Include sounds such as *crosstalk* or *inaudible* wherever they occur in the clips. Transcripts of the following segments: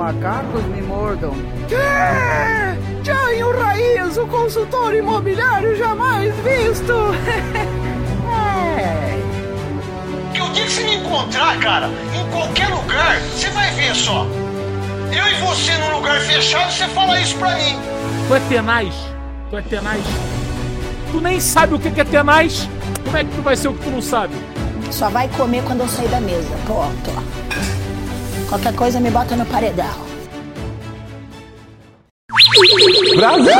macacos me mordam. Que? Jainho Raiz, o consultor imobiliário jamais visto! *laughs* é. Que o dia que você me encontrar, cara, em qualquer lugar, você vai ver só. Eu e você num lugar fechado, você fala isso pra mim. Tu é tenaz? Tu é tenaz? Tu nem sabe o que é tenaz? Como é que tu vai ser o que tu não sabe? Só vai comer quando eu sair da mesa. Pronto. Qualquer coisa me bota no paredão. Brasil!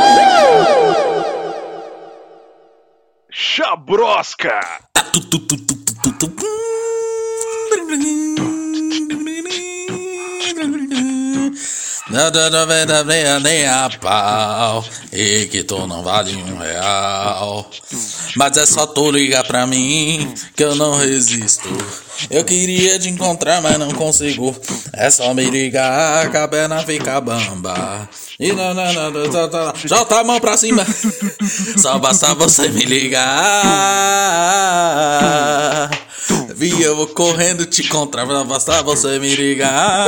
Chabrosca! Nem a pau E que tu não vale um real Mas é só tu ligar pra mim Que eu não resisto Eu queria te encontrar, mas não consigo É só me ligar Que a perna fica bamba E não, não, não, não, não, não. Jota a mão pra cima Só basta você me ligar Vi, eu vou correndo te encontrar Só basta você me ligar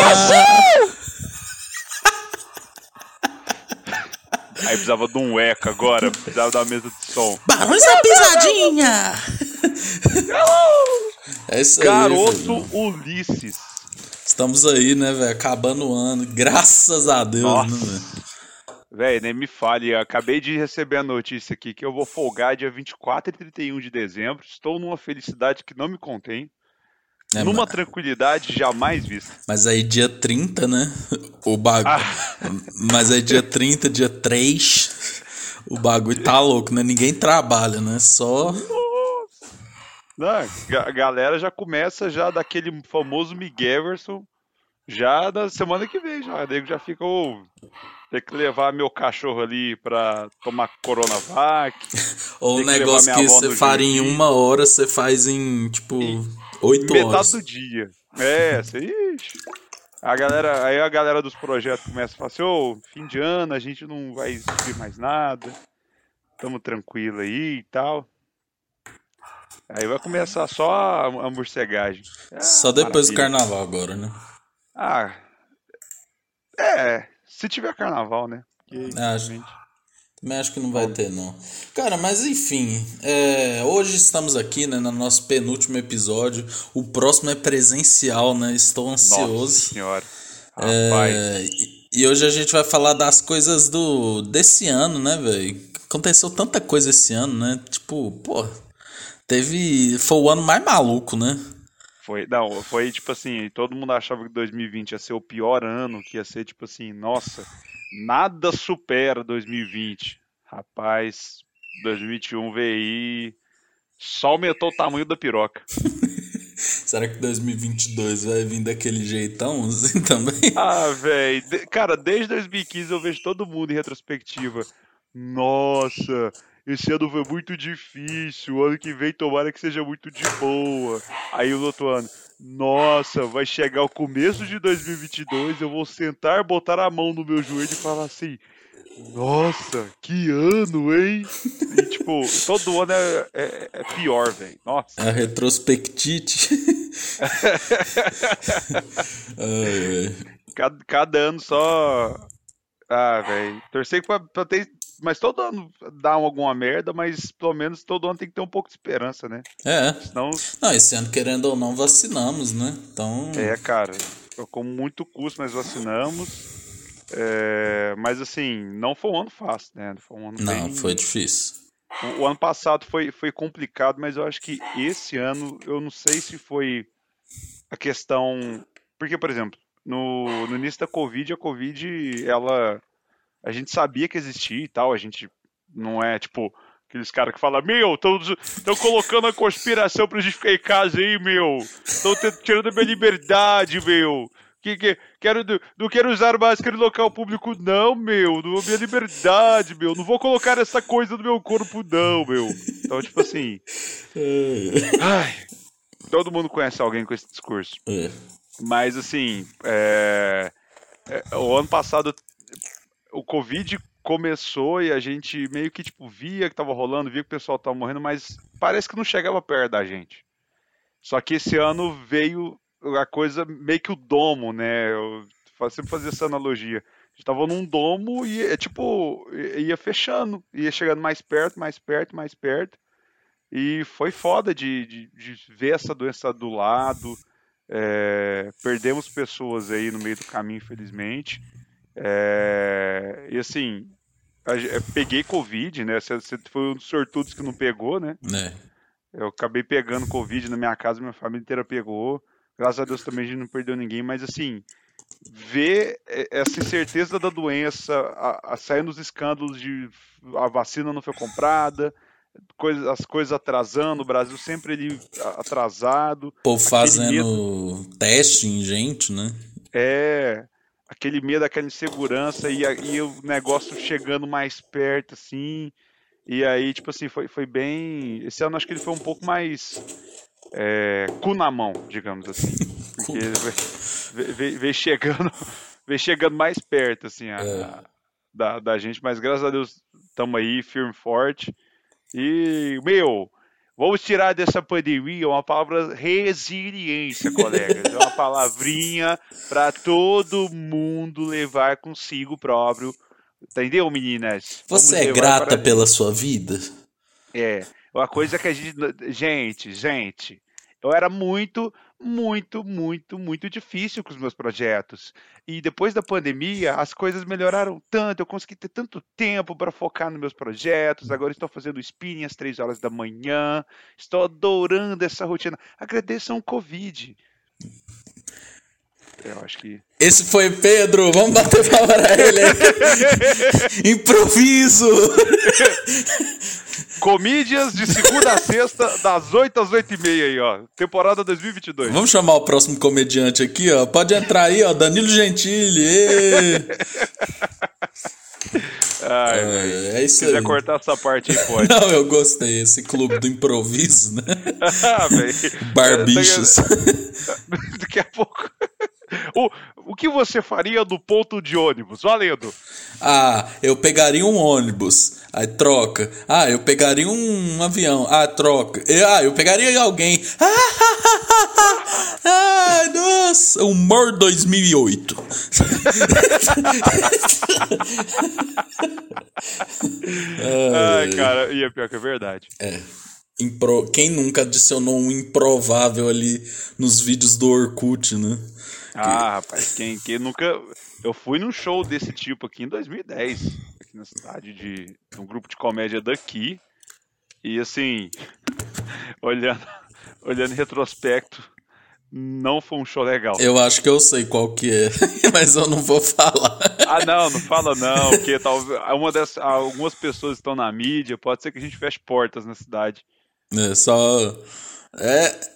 Aí precisava de um eco agora, *laughs* precisava da mesa de som. Barões da pisadinha! é isso aí. Garoto velho. Ulisses. Estamos aí, né, velho? Acabando o ano. Graças a Deus, Nossa. né, velho? Véi, nem me fale, eu acabei de receber a notícia aqui que eu vou folgar dia 24 e 31 de dezembro. Estou numa felicidade que não me contém. É, numa ma- tranquilidade jamais vista. Mas aí dia 30, né? O bagulho. Mas aí dia 30, dia 3. O bagulho tá louco, né? Ninguém trabalha, né? Só. Não, a galera já começa já daquele famoso Miguelverson já da semana que vem, já. Daí já fica, ô, tem que levar meu cachorro ali pra tomar Coronavac. Ou um que negócio que avó você faria em uma hora, você faz em, tipo, 8 Metade horas. do dia. É, isso aí. ixi. A galera, aí a galera dos projetos começa a falar assim, ô, fim de ano, a gente não vai subir mais nada. Tamo tranquilo aí e tal. Aí vai começar só a, a morcegagem. Ah, Só depois do maravilha. carnaval agora, né? Ah. É, se tiver carnaval, né? Porque, Acho. Também acho que não vai ter, não. Cara, mas enfim, é, hoje estamos aqui, né, no nosso penúltimo episódio. O próximo é presencial, né? Estou ansioso. Nossa senhora. Rapaz. É, e, e hoje a gente vai falar das coisas do desse ano, né, velho? Aconteceu tanta coisa esse ano, né? Tipo, pô, teve. Foi o ano mais maluco, né? Foi, não, foi tipo assim, todo mundo achava que 2020 ia ser o pior ano, que ia ser tipo assim, nossa, nada supera 2020. Rapaz, 2021 veio só aumentou o tamanho da piroca. *laughs* Será que 2022 vai vir daquele jeitão *laughs* assim também? Ah, velho, cara, desde 2015 eu vejo todo mundo em retrospectiva. Nossa, esse ano foi muito difícil, o ano que vem tomara que seja muito de boa. Aí o outro ano, nossa, vai chegar o começo de 2022, eu vou sentar, botar a mão no meu joelho e falar assim, nossa, que ano, hein? E tipo, todo ano é, é- é pior, velho. Nossa. A retrospectite. *laughs* Ai, ai. Cada, cada ano só. Ah, velho. Torcer pra, pra ter. Mas todo ano dá alguma merda, mas pelo menos todo ano tem que ter um pouco de esperança, né? É. Senão. Não, esse ano, querendo ou não, vacinamos, né? Então. É, cara. Com muito custo, mas vacinamos. É, mas assim, não foi um ano fácil, né? Foi um ano Não, bem- foi difícil. O, o ano passado foi, foi complicado, mas eu acho que esse ano, eu não sei se foi a questão. Porque, por exemplo, no, no início da Covid, a Covid, ela. A gente sabia que existia e tal, a gente não é tipo. Aqueles caras que falam, meu, estão colocando a conspiração pra gente ficar em casa aí, meu. Estão tirando a minha liberdade, meu. Que, que, quero, não quero usar máscara em local público, não, meu. Não minha liberdade, meu. Não vou colocar essa coisa no meu corpo, não, meu. Então, tipo assim. *laughs* ai, todo mundo conhece alguém com esse discurso. É. Mas, assim, é, é, o ano passado, o Covid começou e a gente meio que, tipo, via que tava rolando, via que o pessoal tava morrendo, mas parece que não chegava perto da gente. Só que esse ano veio a coisa meio que o domo, né? Eu sempre fazer essa analogia. A gente tava num domo e é tipo, ia fechando, ia chegando mais perto, mais perto, mais perto. E foi foda de, de, de ver essa doença do lado. É, perdemos pessoas aí no meio do caminho, infelizmente. É, e assim, peguei Covid, né? Você foi um dos sortudos que não pegou, né? É. Eu acabei pegando Covid na minha casa, minha família inteira pegou. Graças a Deus também a gente não perdeu ninguém, mas assim, ver essa incerteza da doença, a, a sair nos escândalos de a vacina não foi comprada, coisa, as coisas atrasando, o Brasil sempre ele atrasado. O povo fazendo medo, teste em gente, né? É, aquele medo, aquela insegurança e, e o negócio chegando mais perto, assim. E aí, tipo assim, foi, foi bem. Esse ano acho que ele foi um pouco mais. É, cu na mão, digamos assim. *laughs* Porque veio, veio chegando. *laughs* Veio chegando mais perto, assim, a, é. da, da gente, mas graças a Deus estamos aí, firme e forte. E, meu, vamos tirar dessa pandemia uma palavra resiliência, colegas. É uma *laughs* palavrinha para todo mundo levar consigo próprio. Entendeu, meninas? Você é grata pela sua vida? É. Uma coisa que a gente. Gente, gente. Eu era muito, muito, muito, muito difícil com os meus projetos. E depois da pandemia, as coisas melhoraram tanto, eu consegui ter tanto tempo para focar nos meus projetos. Agora estou fazendo spinning às três horas da manhã. Estou adorando essa rotina. Agradeçam o Covid. Eu acho que. Esse foi Pedro, vamos bater palma pra ele. *laughs* Improviso! *laughs* Comídias de segunda a sexta, das 8 às 8 e meia aí, ó. Temporada 2022. Vamos chamar o próximo comediante aqui, ó. Pode entrar aí, ó. Danilo Gentili. Ai, é, é isso Se quiser aí. cortar essa parte aí, pode. Não, eu gostei. Esse clube do improviso, né? *laughs* ah, Barbichos. Daqui a pouco. *laughs* O, que você faria do ponto de ônibus? Valendo. Ah, eu pegaria um ônibus. Aí troca. Ah, eu pegaria um, um avião. Ah, troca. ah, eu pegaria alguém. *laughs* Ah, nossa. Humor 2008. *laughs* Ai, cara, e é pior que é verdade. É. Impro... Quem nunca adicionou um improvável ali nos vídeos do Orkut, né? Ah, rapaz, quem, quem nunca. Eu fui num show desse tipo aqui em 2010, aqui na cidade de, de um grupo de comédia daqui. E assim, *laughs* olhando, olhando em retrospecto, não foi um show legal. Eu acho que eu sei qual que é, *laughs* mas eu não vou falar. Ah, não, não fala não, porque talvez uma dessas, algumas pessoas estão na mídia, pode ser que a gente feche portas na cidade. É, só é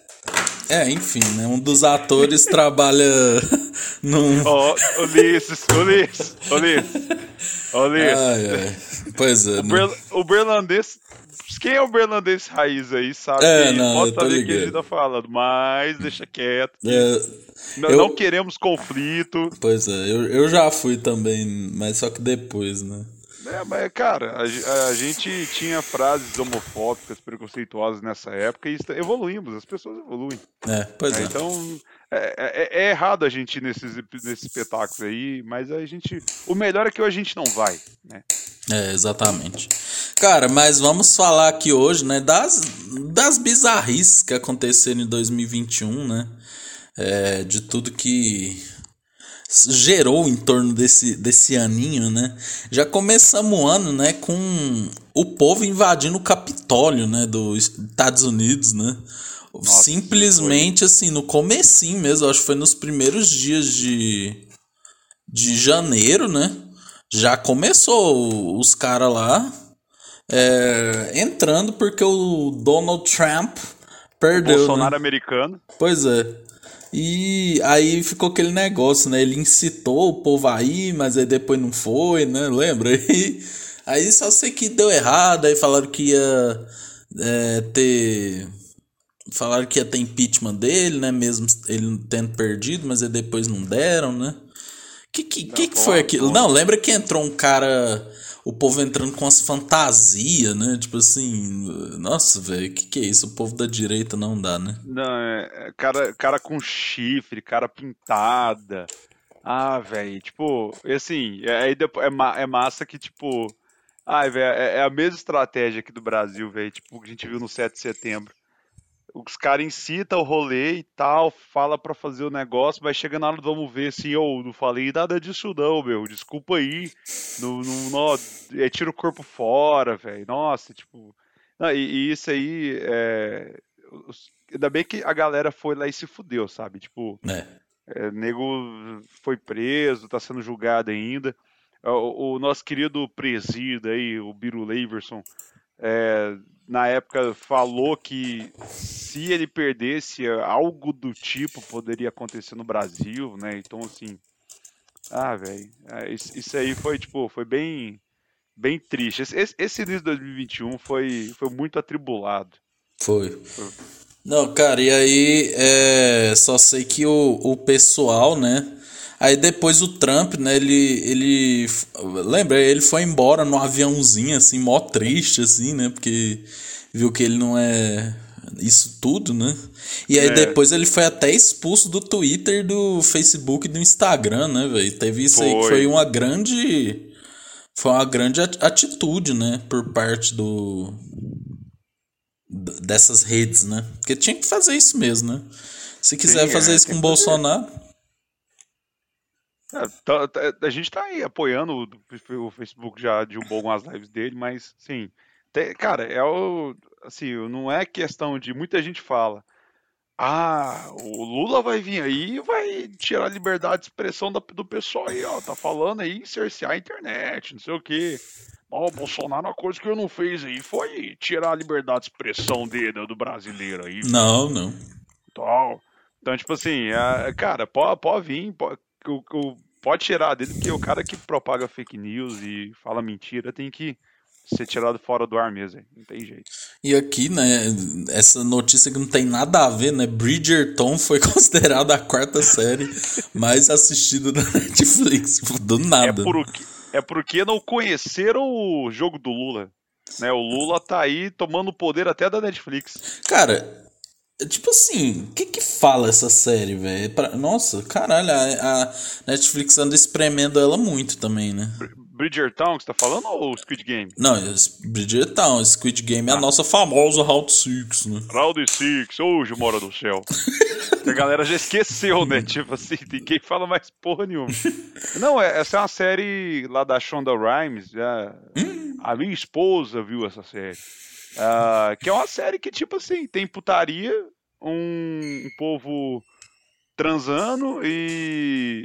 é, enfim, né? Um dos atores *laughs* trabalha *laughs* num. Ó, oh, Ulisses, Ulisses, Ulisses. Ulisses. Ai, ai. Pois é. O, né? Ber... o berlandês. Quem é o berlandês raiz aí, sabe? É, não, pode saber o que a gente tá falando, mas deixa quieto. É, não, eu... não, queremos conflito. Pois é, eu, eu já fui também, mas só que depois, né? É, mas, cara, a, a, gente tinha frases homofóbicas, preconceituosas nessa época e evoluímos, as pessoas evoluem. É, pois é. é. Então, é, é, é, errado a gente ir nesses, nesses espetáculos aí, mas a gente. O melhor é que a gente não vai, né? É, exatamente. Cara, mas vamos falar aqui hoje, né, das, das bizarrices que aconteceram em 2021, né? É, de tudo que gerou em torno desse, desse aninho, né? Já começamos o ano, né, com o povo invadindo o Capitólio, né, dos Estados Unidos, né? Nossa, Simplesmente assim, no comecinho mesmo, acho que foi nos primeiros dias de, de janeiro, né? Já começou os caras lá é, entrando porque o Donald Trump perdeu. Bolsonaro né? americano. Pois é. E aí ficou aquele negócio, né? Ele incitou o povo aí, mas aí depois não foi, né? Lembra? Aí, *laughs* aí só sei que deu errado, aí falaram que ia é, ter. Falaram que ia ter impeachment dele, né? Mesmo ele tendo perdido, mas aí depois não deram, né? Que que, não, que, que foi aquilo? Não, lembra que entrou um cara o povo entrando com as fantasias, né? Tipo assim, nossa, velho, que que é isso? O povo da direita não dá, né? Não, é, é cara, cara com chifre, cara pintada. Ah, velho, tipo, assim, é- aí depois, é, é massa que, tipo, ai, velho, é, é a mesma estratégia aqui do Brasil, velho, tipo, o que a gente viu no 7 de setembro. Os caras incitam o rolê e tal, fala pra fazer o negócio, mas chega na hora do vamos ver assim, eu não falei nada disso não, meu, desculpa aí, não, não, não, é, tira o corpo fora, velho, nossa, tipo, não, e, e isso aí, é, ainda bem que a galera foi lá e se fudeu, sabe, tipo, É. é, nego foi preso, tá sendo julgado ainda. O, o nosso querido presida aí, o Biro Leverson, é, na época falou que se ele perdesse, algo do tipo poderia acontecer no Brasil, né? Então, assim, ah, velho, é, isso, aí foi, tipo, foi bem, bem triste. Esse, esse- início de 2021 foi, foi muito atribulado. Foi. Não, cara, e aí é, só sei que o, o pessoal, né? Aí depois o Trump, né? Ele, ele. Lembra? Ele foi embora no aviãozinho, assim, mó triste, assim, né? Porque viu que ele não é isso tudo, né? E aí É. depois ele foi até expulso do Twitter, do Facebook e do Instagram, né, velho? Teve isso aí que Foi. foi uma grande. Foi uma grande at- atitude, né? Por parte do dessas redes, né? Porque tinha que fazer isso mesmo, né? Se quiser Sim, fazer é, isso com o que fazer. Bolsonaro, É, tá- tá- a gente tá aí apoiando o, o Facebook já derrubou algumas lives dele, mas sim, tem- cara, é o assim, não é questão de muita gente fala, ah, o Lula vai vir aí e vai tirar a liberdade de expressão da- do pessoal aí, ó, tá falando aí em cercear a internet, não sei o quê. Ó, o Bolsonaro, uma coisa que eu não fez aí foi tirar a liberdade de expressão dele, do brasileiro aí, não, não. tal. Então, tipo assim, é, cara, pode, pode vir, pode, o- o- pode tirar dele, porque o cara que propaga fake news e fala mentira tem que ser tirado fora do ar mesmo, não tem jeito. E aqui, né, essa notícia que não tem nada a ver, né? Bridgerton foi *laughs* considerada a quarta série mais assistida da Netflix. Do É, nada. porque, é porque não conheceram o jogo do Lula. Né? O Lula tá aí tomando o poder até da Netflix. Cara, é tipo assim, o que que fala essa série, velho? É pra- Nossa, caralho, a, a Netflix anda espremendo ela muito também, né? Bridgertown, que você tá falando, ou Squid Game? Não, esse Bridgerton, Squid Game é a nossa famosa Route 6, né? Round Six, hoje mora do céu. *laughs* A galera já esqueceu, né? Tipo assim, ninguém fala mais porra nenhuma. Não, é- essa é uma série lá da Shonda Rhimes. já- A minha esposa viu essa série. Ah, que é uma série que, tipo assim, tem putaria, um, um povo transando e.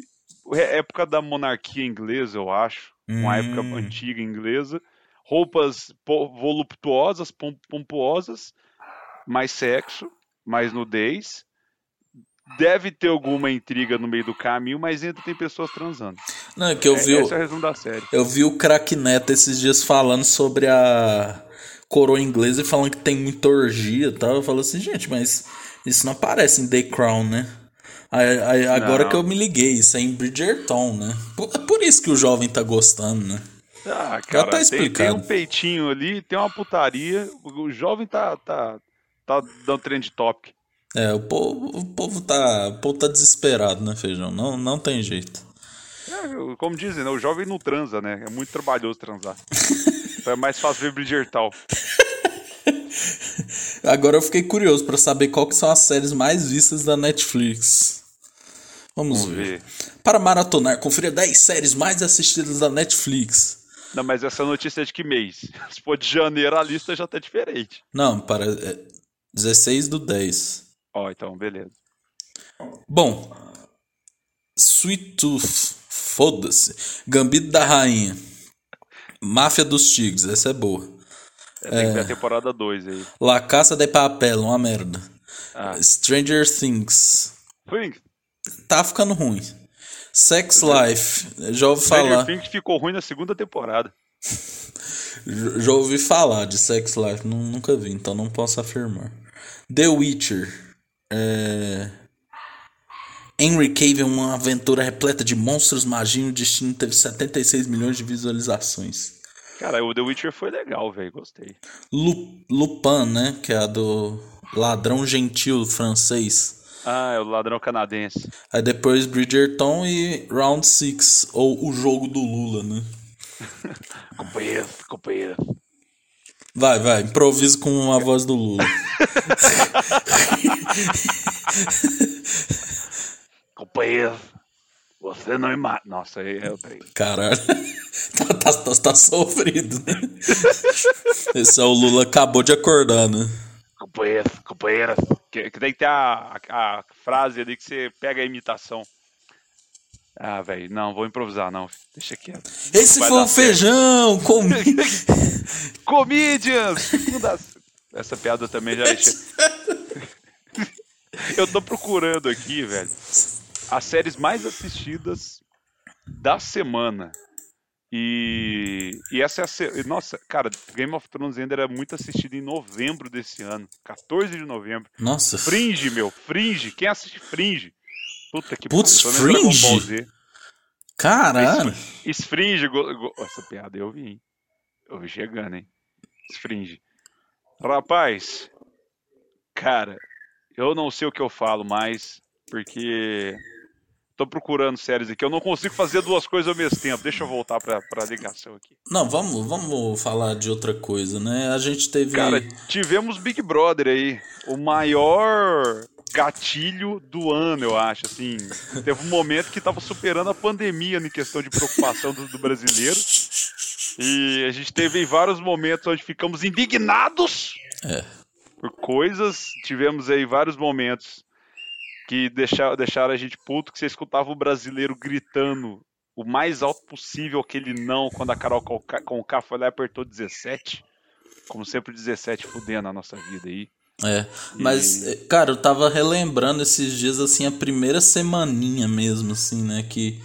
é época da monarquia inglesa, eu acho. Uma época Hum. antiga inglesa. Roupas voluptuosas, pom- pomposas, mais sexo, mais nudez. Deve ter alguma intriga no meio do caminho, mas ainda tem pessoas transando. Não, é que eu É, vi, o- Esse é o resumo da série. eu vi o craque Neto esses dias falando sobre a coroa inglesa e falando que tem muita orgia e tal. Eu falo assim, gente, mas isso não aparece em The Crown, né? Aí, aí- agora Não. que eu me liguei, isso é em Bridgerton, né? Por, é por isso que o jovem tá gostando, né? Ah, tá cara, tem, tem um peitinho ali, tem uma putaria. O, jovem tá, tá, tá dando trend topic. É, o povo, o povo tá, o povo tá desesperado, né, Feijão? Não, não tem jeito. É, como dizem, né? O jovem não transa, né? É muito trabalhoso transar. *laughs* então é mais fácil ver Bridgertown. *laughs* Agora eu fiquei curioso pra saber qual que são as séries mais vistas da Netflix. Vamos, Vamos ver. ver. Para maratonar, confira 10 séries mais assistidas da Netflix. Não, mas essa notícia é de que mês? *laughs* Se for de janeiro, a lista já tá diferente. Não, para é, 16 do 10. Ó, então, beleza. Bom, Sweet Tooth, foda-se. Gambito da Rainha. Máfia dos Tigres, essa é boa. É, tem que ver a temporada 2 aí. La Caça de Papel, uma merda. Ah. Stranger Things. Foi Tá ficando ruim. Sex Life, já ouvi Stranger falar. Things ficou ruim na segunda temporada. *laughs* Já ouvi falar de Sex Life, nu- nunca vi, então não posso afirmar. The Witcher. É... Henry Cavill, uma aventura repleta de monstros, magia e destino teve 76 milhões de visualizações. Cara, o The Witcher foi legal, velho. Gostei. Lu- Lupin, né? Que é a do ladrão gentil francês. Ah, é o ladrão canadense. Aí depois Bridgerton e Round Six ou o jogo do Lula, né? *laughs* Companheiro, companheiro. Vai, vai, improvisa com a voz do Lula. *laughs* Companheiro, você não mata. Nossa, aí é o trem. Caralho. *laughs* Tá, tá, tá, tá sofrido, né? *laughs* Esse é o Lula acabou de acordar, né? Companheiro, companheira. Que, que tem que ter a, a, a frase ali que você pega a imitação. Ah, velho, não, vou improvisar, não. Deixa quieto. Esse foi o feijão! Com... *laughs* Comedians! Segunda- Essa piada também já. Eu tô procurando aqui, velho, as séries mais assistidas da semana. E, e essa é a. Nossa, cara, Game of Thrones ainda era muito assistido em novembro desse ano. 14 de novembro. Nossa, Fringe, meu, Fringe. Quem assiste Fringe? Puta que Putz, Fringe? Caralho! Esfringe. Go- Essa piada eu vi, hein? Eu vi chegando, hein? Esfringe. Rapaz, cara, eu não sei o que eu falo mais, porque tô procurando séries aqui. Eu não consigo fazer duas coisas ao mesmo tempo. Deixa eu voltar pra, pra ligação aqui. Não, vamos, vamos falar de outra coisa, né? A gente teve. Cara, tivemos Big Brother aí. O maior gatilho do ano, eu acho. Assim, teve um momento que tava superando a pandemia em questão de preocupação do, do brasileiro. E a gente teve vários momentos onde ficamos indignados É. por coisas. Tivemos aí vários momentos que deixaram, deixaram a gente puto, que você escutava o brasileiro gritando o mais alto possível aquele não quando a Carol Conká Conká foi lá e apertou 17. Como sempre, 17 fudendo a nossa vida aí. É, mas, eh, cara, eu tava relembrando esses dias, assim, a primeira semaninha mesmo, assim, né, que...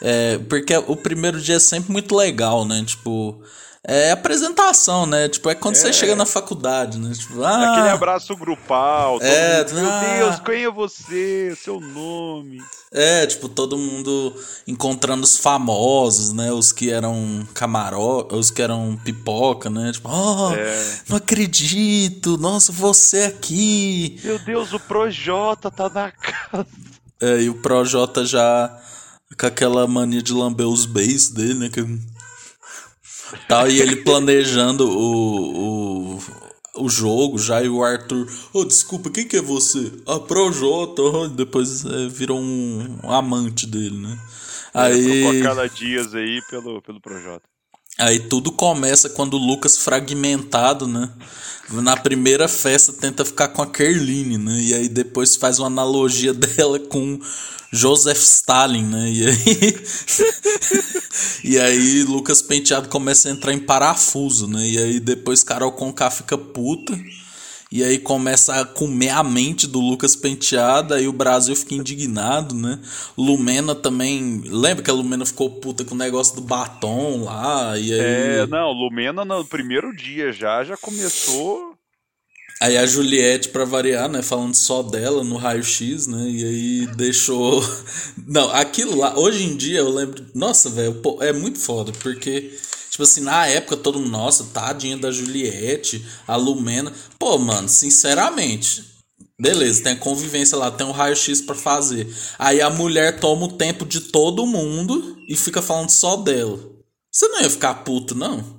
É, porque o primeiro dia é sempre muito legal, né, tipo... É apresentação, né, tipo, é quando você chega na faculdade, né, tipo, ah... Aquele abraço grupal. É, mundo, Meu ah. Deus, quem é você? Seu nome. É, tipo, todo mundo encontrando os famosos, né? Os que eram camaró, os que eram pipoca, né? Tipo, oh, É. não acredito, nossa, você aqui. Meu Deus, o Projota tá na casa. É, e o Projota já com aquela mania de lamber os beijos dele, né? Que... Tal, e ele planejando o, o, o jogo já, e o Arthur, ô, desculpa, quem que é você? A Projota, oh, depois é, virou um, um amante dele, né? Aí... Trocou a cada dias aí pelo, pelo Projota. Aí tudo começa quando o Lucas fragmentado, né? Na primeira festa tenta ficar com a Kerline, né? E aí depois faz uma analogia *laughs* dela com Joseph Stalin, né? E aí *laughs* E aí Lucas Penteado começa a entrar em parafuso, né? E aí depois Carol Conká fica puta. E aí começa a comer a mente do Lucas Penteado, aí o Brasil fica indignado, né? Lumena também. Lembra que a Lumena ficou puta com o negócio do batom lá? E aí, É, não, Lumena no primeiro dia já, já começou. Aí a Juliette, pra variar, né? Falando só dela no raio-x, né? E aí deixou. *laughs* Não, aquilo lá, hoje em dia eu lembro. Nossa, velho, é muito foda, porque. Tipo assim, na época todo mundo, nossa, tadinha da Juliette, a Lumena. Pô, mano, sinceramente, beleza, tem a convivência lá, tem um raio-x pra fazer. Aí a mulher toma o tempo de todo mundo e fica falando só dela. Você não ia ficar puto, não?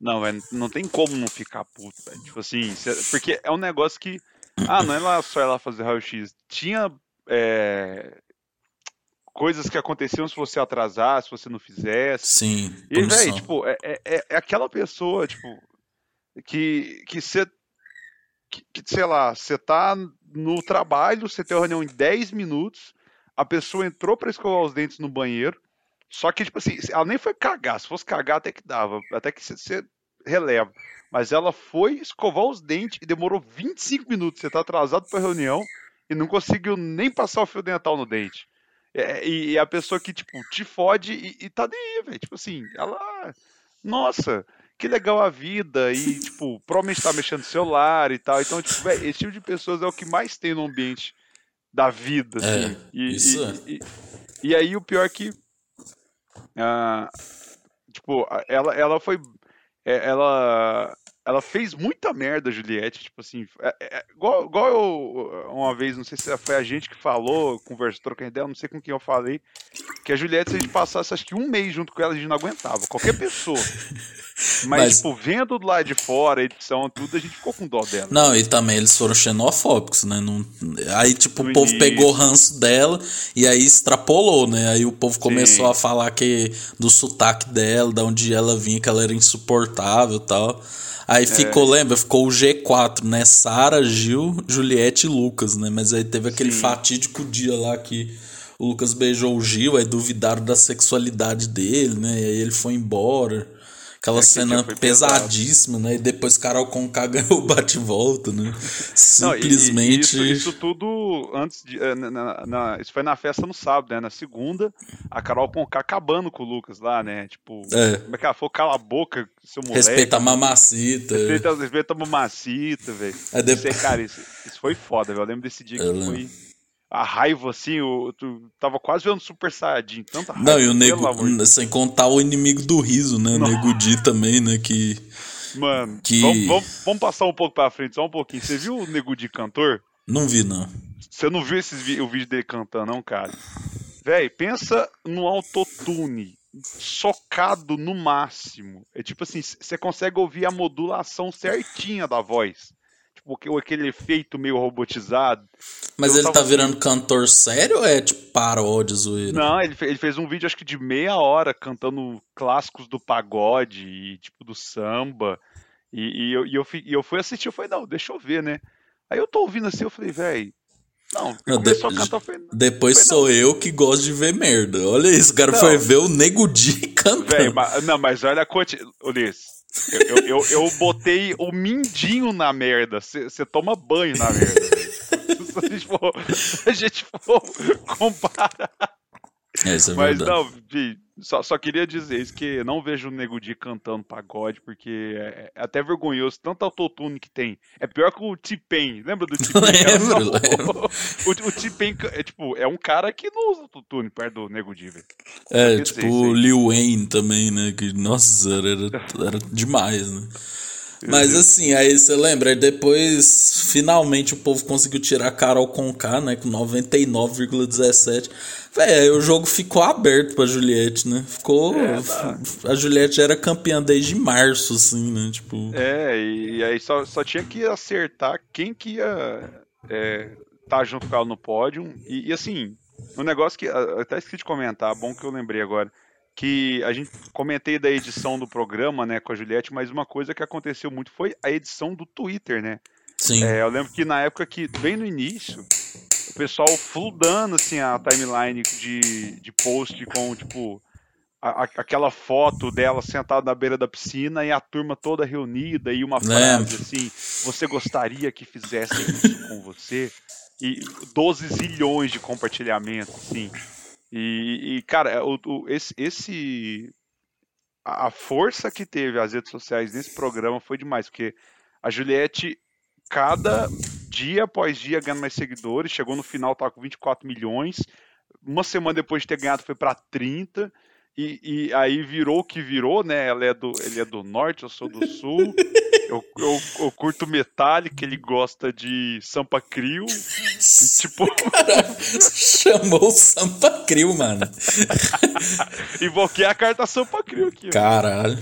Não, velho, não tem como não ficar puto, velho. Tipo assim, porque é um negócio que. Ah, não é lá só ela fazer raio-x. Tinha é, coisas que aconteciam se você atrasasse, se você não fizesse. Sim, E, velho, tipo, é, é, é- aquela pessoa, tipo, que que você. Que, que, sei lá, você tá no trabalho, você tem uma reunião em 10 minutos, a pessoa entrou pra escovar os dentes no banheiro, só que, tipo assim, ela nem foi cagar, se fosse cagar até que dava, até que você- releva. Mas ela foi escovar os dentes e demorou 25 minutos, você tá atrasado pra reunião e não conseguiu nem passar o fio dental no dente. É, e, e a pessoa que, tipo, te fode e, e tá nem aí, velho. Tipo assim, ela. Nossa, que legal a vida. E, *laughs* tipo, provavelmente tá mexendo no celular e tal. Então, tipo, velho, esse tipo de pessoas é o que mais tem no ambiente da vida, assim. É, e, isso e, é. e, e aí o pior é que. Ah, tipo, ela, ela foi. é, Ela. Ela fez muita merda, Juliette. Tipo assim, é, é, igual, igual eu, uma vez, não sei se foi a gente que falou, conversou, trocando ideia, não sei com quem eu falei, que a Juliette, se a gente passasse acho que um mês junto com ela, a gente não aguentava. Qualquer pessoa. *laughs* Mas, Mas- tipo, vendo do lado de fora, edição, tudo, a gente ficou com dó dela. Não, e também eles foram xenofóbicos, né? Não... Aí, tipo, No o povo início. pegou o ranço dela e aí extrapolou, né? Aí o povo começou Sim. a falar que do sotaque dela, da onde ela vinha, que ela era insuportável e tal. Aí ficou, lembra? Ficou o G4, né? Sara, Gil, Juliette e Lucas, né? Mas aí teve aquele Sim. fatídico dia lá que o Lucas beijou o Gil, aí duvidaram da sexualidade dele, né? E aí ele foi embora. Aquela É, cena foi pesado. pesadíssima, né? E depois Carol Conká *laughs* ganhou o bate-volta, né? Não, e- e- Simplesmente. Isso, isso tudo antes de. eh, na- na- na- isso foi na festa no sábado, né? Na segunda, a Carol Conká acabando com o Lucas lá, né? Tipo, É. como é que ela falou? Cala a boca, seu moleque. Respeita a mamacita. Respeita, respeita a mamacita, velho. Isso, depois- aí, cara, isso, isso foi foda, velho. Eu lembro desse dia que foi. A raiva, assim, eu, tu tava quase vendo Super Saiyajin. Tanta raiva. Não, e o nego, sem contar o inimigo do riso, né? O Nego Di também, né? Que. Mano, que- vamos, vamos, vamos passar um pouco pra frente, só um pouquinho. Você viu o Nego de cantor? Não vi, não. Você não viu esses o vídeo dele cantando, não, cara? Véi, pensa no autotune socado no máximo. É tipo assim, você consegue ouvir a modulação certinha da voz. Que- aquele efeito meio robotizado. Mas ele tava tá virando cantor sério ou é tipo paródia, zoeira? Não, ele, ele fez um vídeo acho que de meia hora cantando clássicos do pagode e tipo do samba. E, e eu, e eu, fi- e eu fui assistir, eu falei, não, deixa eu ver, né? Aí eu tô ouvindo assim, eu falei, velho. Não, Não, de- a cantar, falei, Depois Foi sou eu que gosto de ver merda. Olha isso, o cara Não. foi ver o Nego Di *laughs* cantando. Véi, ma- não, mas olha a quantidade. Ulisses, eu, eu, eu, eu botei o mindinho na merda. Você toma banho na merda. *laughs* Se a gente for, se a gente for comparar. É, é Mas verdade. não, Vi, só, só queria dizer isso que não vejo o Nego Di cantando pagode, porque é, é até vergonhoso, tanto autotune que tem. É pior que o T-Pain. Lembra do T-Pain? *laughs* Lembro, lembro. *laughs* O, o T-Pain é tipo, é um cara que não usa autotune perto do Nego Di, velho. É, tipo dizer, o isso aí. Lil Wayne também, né? Que, nossa, era, era demais, né? Mas assim, aí você lembra, depois finalmente o povo conseguiu tirar a Carol Conká, né? Com 99,17. Véi, o jogo ficou aberto pra Juliette, né? Ficou. É, tá. A Juliette era campeã desde março, assim, né? Tipo. É, e, e aí só, só tinha que acertar quem que ia é, tá junto com ela no pódio. E, e, assim, um negócio que até esqueci de comentar, bom que eu lembrei agora. Que a gente comentei da edição do programa, né, com a Juliette, mas uma coisa que aconteceu muito foi a edição do Twitter, né? Sim. É, eu lembro que na época que, bem no início, o pessoal fludando assim a timeline de, de post com, tipo, a- aquela foto dela sentada na beira da piscina e a turma toda reunida e uma frase assim, você gostaria que fizessem isso com você? E 12 zilhões de compartilhamentos, assim. E, e, cara, o, o- esse, esse a força que teve as redes sociais nesse programa foi demais, porque a Juliette, cada dia após dia, ganhando mais seguidores, chegou no final, tava com 24 milhões. Uma semana depois de ter ganhado, foi para 30. E, e aí virou o que virou, né? Ela é do, ele é do norte, eu sou do sul. Eu, eu, eu curto Metallica, ele gosta de Sampa Crio. Tipo, *laughs* Chamou o Sampa Crio, mano. *laughs* invoquei a carta Sampa Crio aqui. Caralho.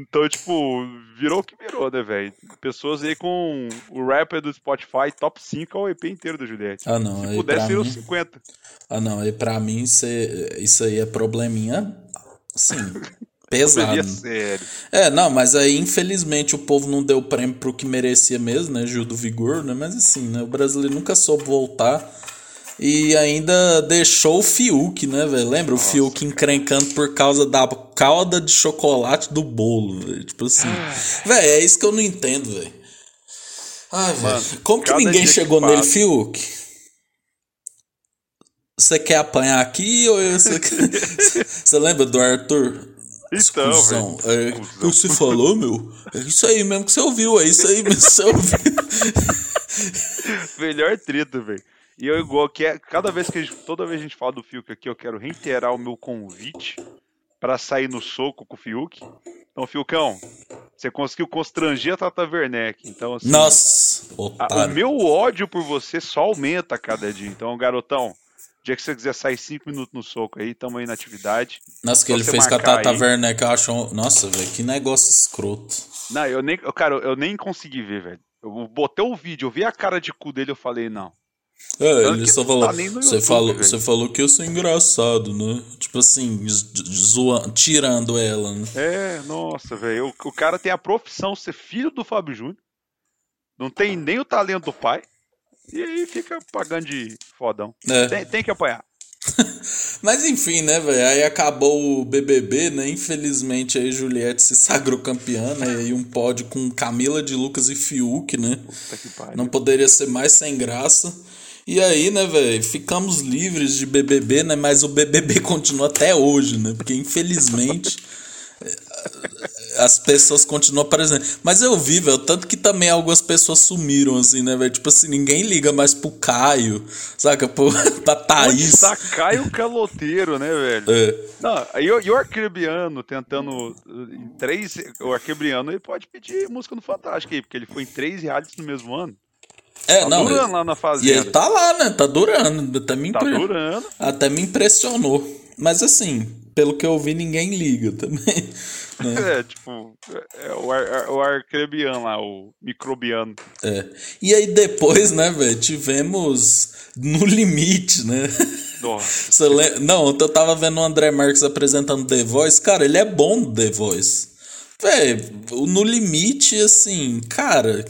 Então, tipo, virou o que virou, né, velho? Pessoas aí com o rapper do Spotify top 5 ao EP inteiro da Juliette. Ah, não. Se pudesse ser mim... os 50. Ah, não. Aí pra mim cê- isso aí é probleminha. Sim. *laughs* Pesado. sério. É, não, mas aí infelizmente o povo não deu prêmio pro que merecia mesmo, né? Gil do Vigor, né? Mas assim, né? O brasileiro nunca soube voltar. E ainda deixou o Fiuk, né, velho? Lembra o Fiuk encrencando por causa da calda de chocolate do bolo, velho? Tipo assim. Velho, é isso que eu não entendo, velho. Ai, velho. Como que ninguém dia que chegou nele, Fiuk? Você quer apanhar aqui ou você, *laughs* você lembra do Arthur? Então, velho. É, Cusão. Você falou, meu? É isso aí mesmo que você ouviu, é isso aí mesmo que você ouviu. *laughs* Melhor treta, velho. E eu igual que é, cada vez que a gente, toda vez que a gente fala do Fiuk aqui, eu quero reiterar o meu convite pra sair no soco com o Fiuk. Então, Fiukão, Você conseguiu constranger a Tata Werneck. Então, assim, Nossa, a- o meu ódio por você só aumenta a cada dia. Então, garotão, dia que você quiser sair cinco minutos no soco aí, tamo aí na atividade. Nossa, que ele fez com a Tata aí. Werneck, eu acho. Nossa, velho, que negócio escroto. Não, eu nem. Cara, eu nem consegui ver, velho. Eu botei o vídeo, eu vi a cara de cu dele, eu falei, não. É, Tanto ele só não falou. tá Você falou, velho. você falou que eu sou engraçado, né? Tipo assim, zoando, tirando ela, né? É, nossa, velho. O, o cara tem a profissão ser filho do Fábio Júnior. Não tem nem o talento do pai. E aí fica pagando de fodão. É. Tem, tem que apanhar. *laughs* Mas enfim, né, velho? Aí acabou o BBB, né? Infelizmente aí Juliette se sagrou campeã, né? E aí um pódio com Camila de Lucas e Fiuk, né? Puta que pariu. Não poderia ser mais sem graça. E aí, né, velho, ficamos livres de BBB, né? Mas o BBB *laughs* continua até hoje, né? Porque infelizmente as pessoas continuam aparecendo. Mas eu vi, velho, tanto que também algumas pessoas sumiram, assim, né, velho? Tipo assim, ninguém liga mais pro Caio, saca? Pro, *laughs* pra Onde Thaís. está Caio Caloteiro, né, velho? É. Não, o, e o Arcrebiano tentando uh, em três. O Arcrebiano ele pode pedir música no Fantástico aí, porque ele foi em três realities no mesmo ano. É, Tá não. durando lá na E fazenda. ele tá lá, né? Tá durando. Até me, Tá impre- durando. até me impressionou. Mas assim, pelo que eu vi, ninguém liga também. *laughs* né? É, tipo, é, o, ar, o Arcrebiano lá, o microbiano. É. E aí depois, né, velho, tivemos No Limite, né? Nossa. *laughs* Você lem- Não, eu tava vendo o André Marques apresentando The Voice. Cara, ele é bom no The Voice. O No Limite, assim, cara.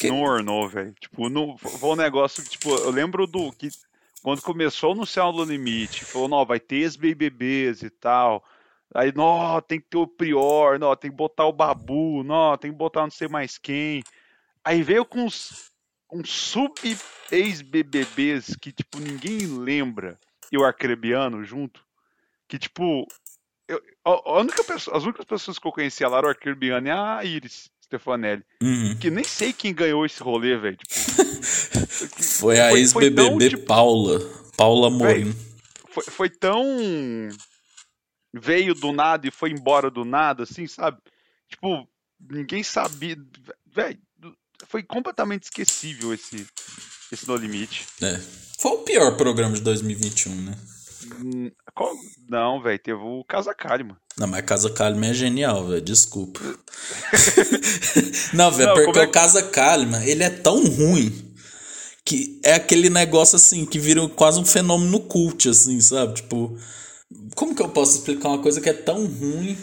Que- Não ornou, velho. Tipo, não, foi um negócio que, tipo, eu lembro do que quando começou no Céu do Limite, falou, não, vai ter ex-BBBs e tal. Aí, não, tem que ter o Prior, não, tem que botar o Babu, não, tem que botar não sei mais quem. Aí veio com uns, uns sub-ex-BBBs que, tipo, ninguém lembra. E o Arcrebiano junto. Que, tipo, eu- a, única pessoa, as únicas pessoas que eu conhecia lá era o Arcrebiano e a Iris Stefanelli. Uhum. Que nem sei quem ganhou esse rolê, velho. Tipo, *laughs* Foi a ex-BBB tipo, Paula. Paula Morim. foi, foi tão. Veio do nada e foi embora do nada, assim, sabe? Tipo, ninguém sabia. Velho, foi completamente esquecível esse, esse No Limite. É. Foi o pior programa de 2021, né? Hum, qual- Não, velho, teve o Casa Kalima. Não, mas Casa Kalima é genial, velho. Desculpa. *laughs* não, velho, porque é o Casa Kalima, ele é tão ruim que é aquele negócio assim que vira quase um fenômeno cult, assim, sabe? Tipo, como que eu posso explicar uma coisa que é tão ruim?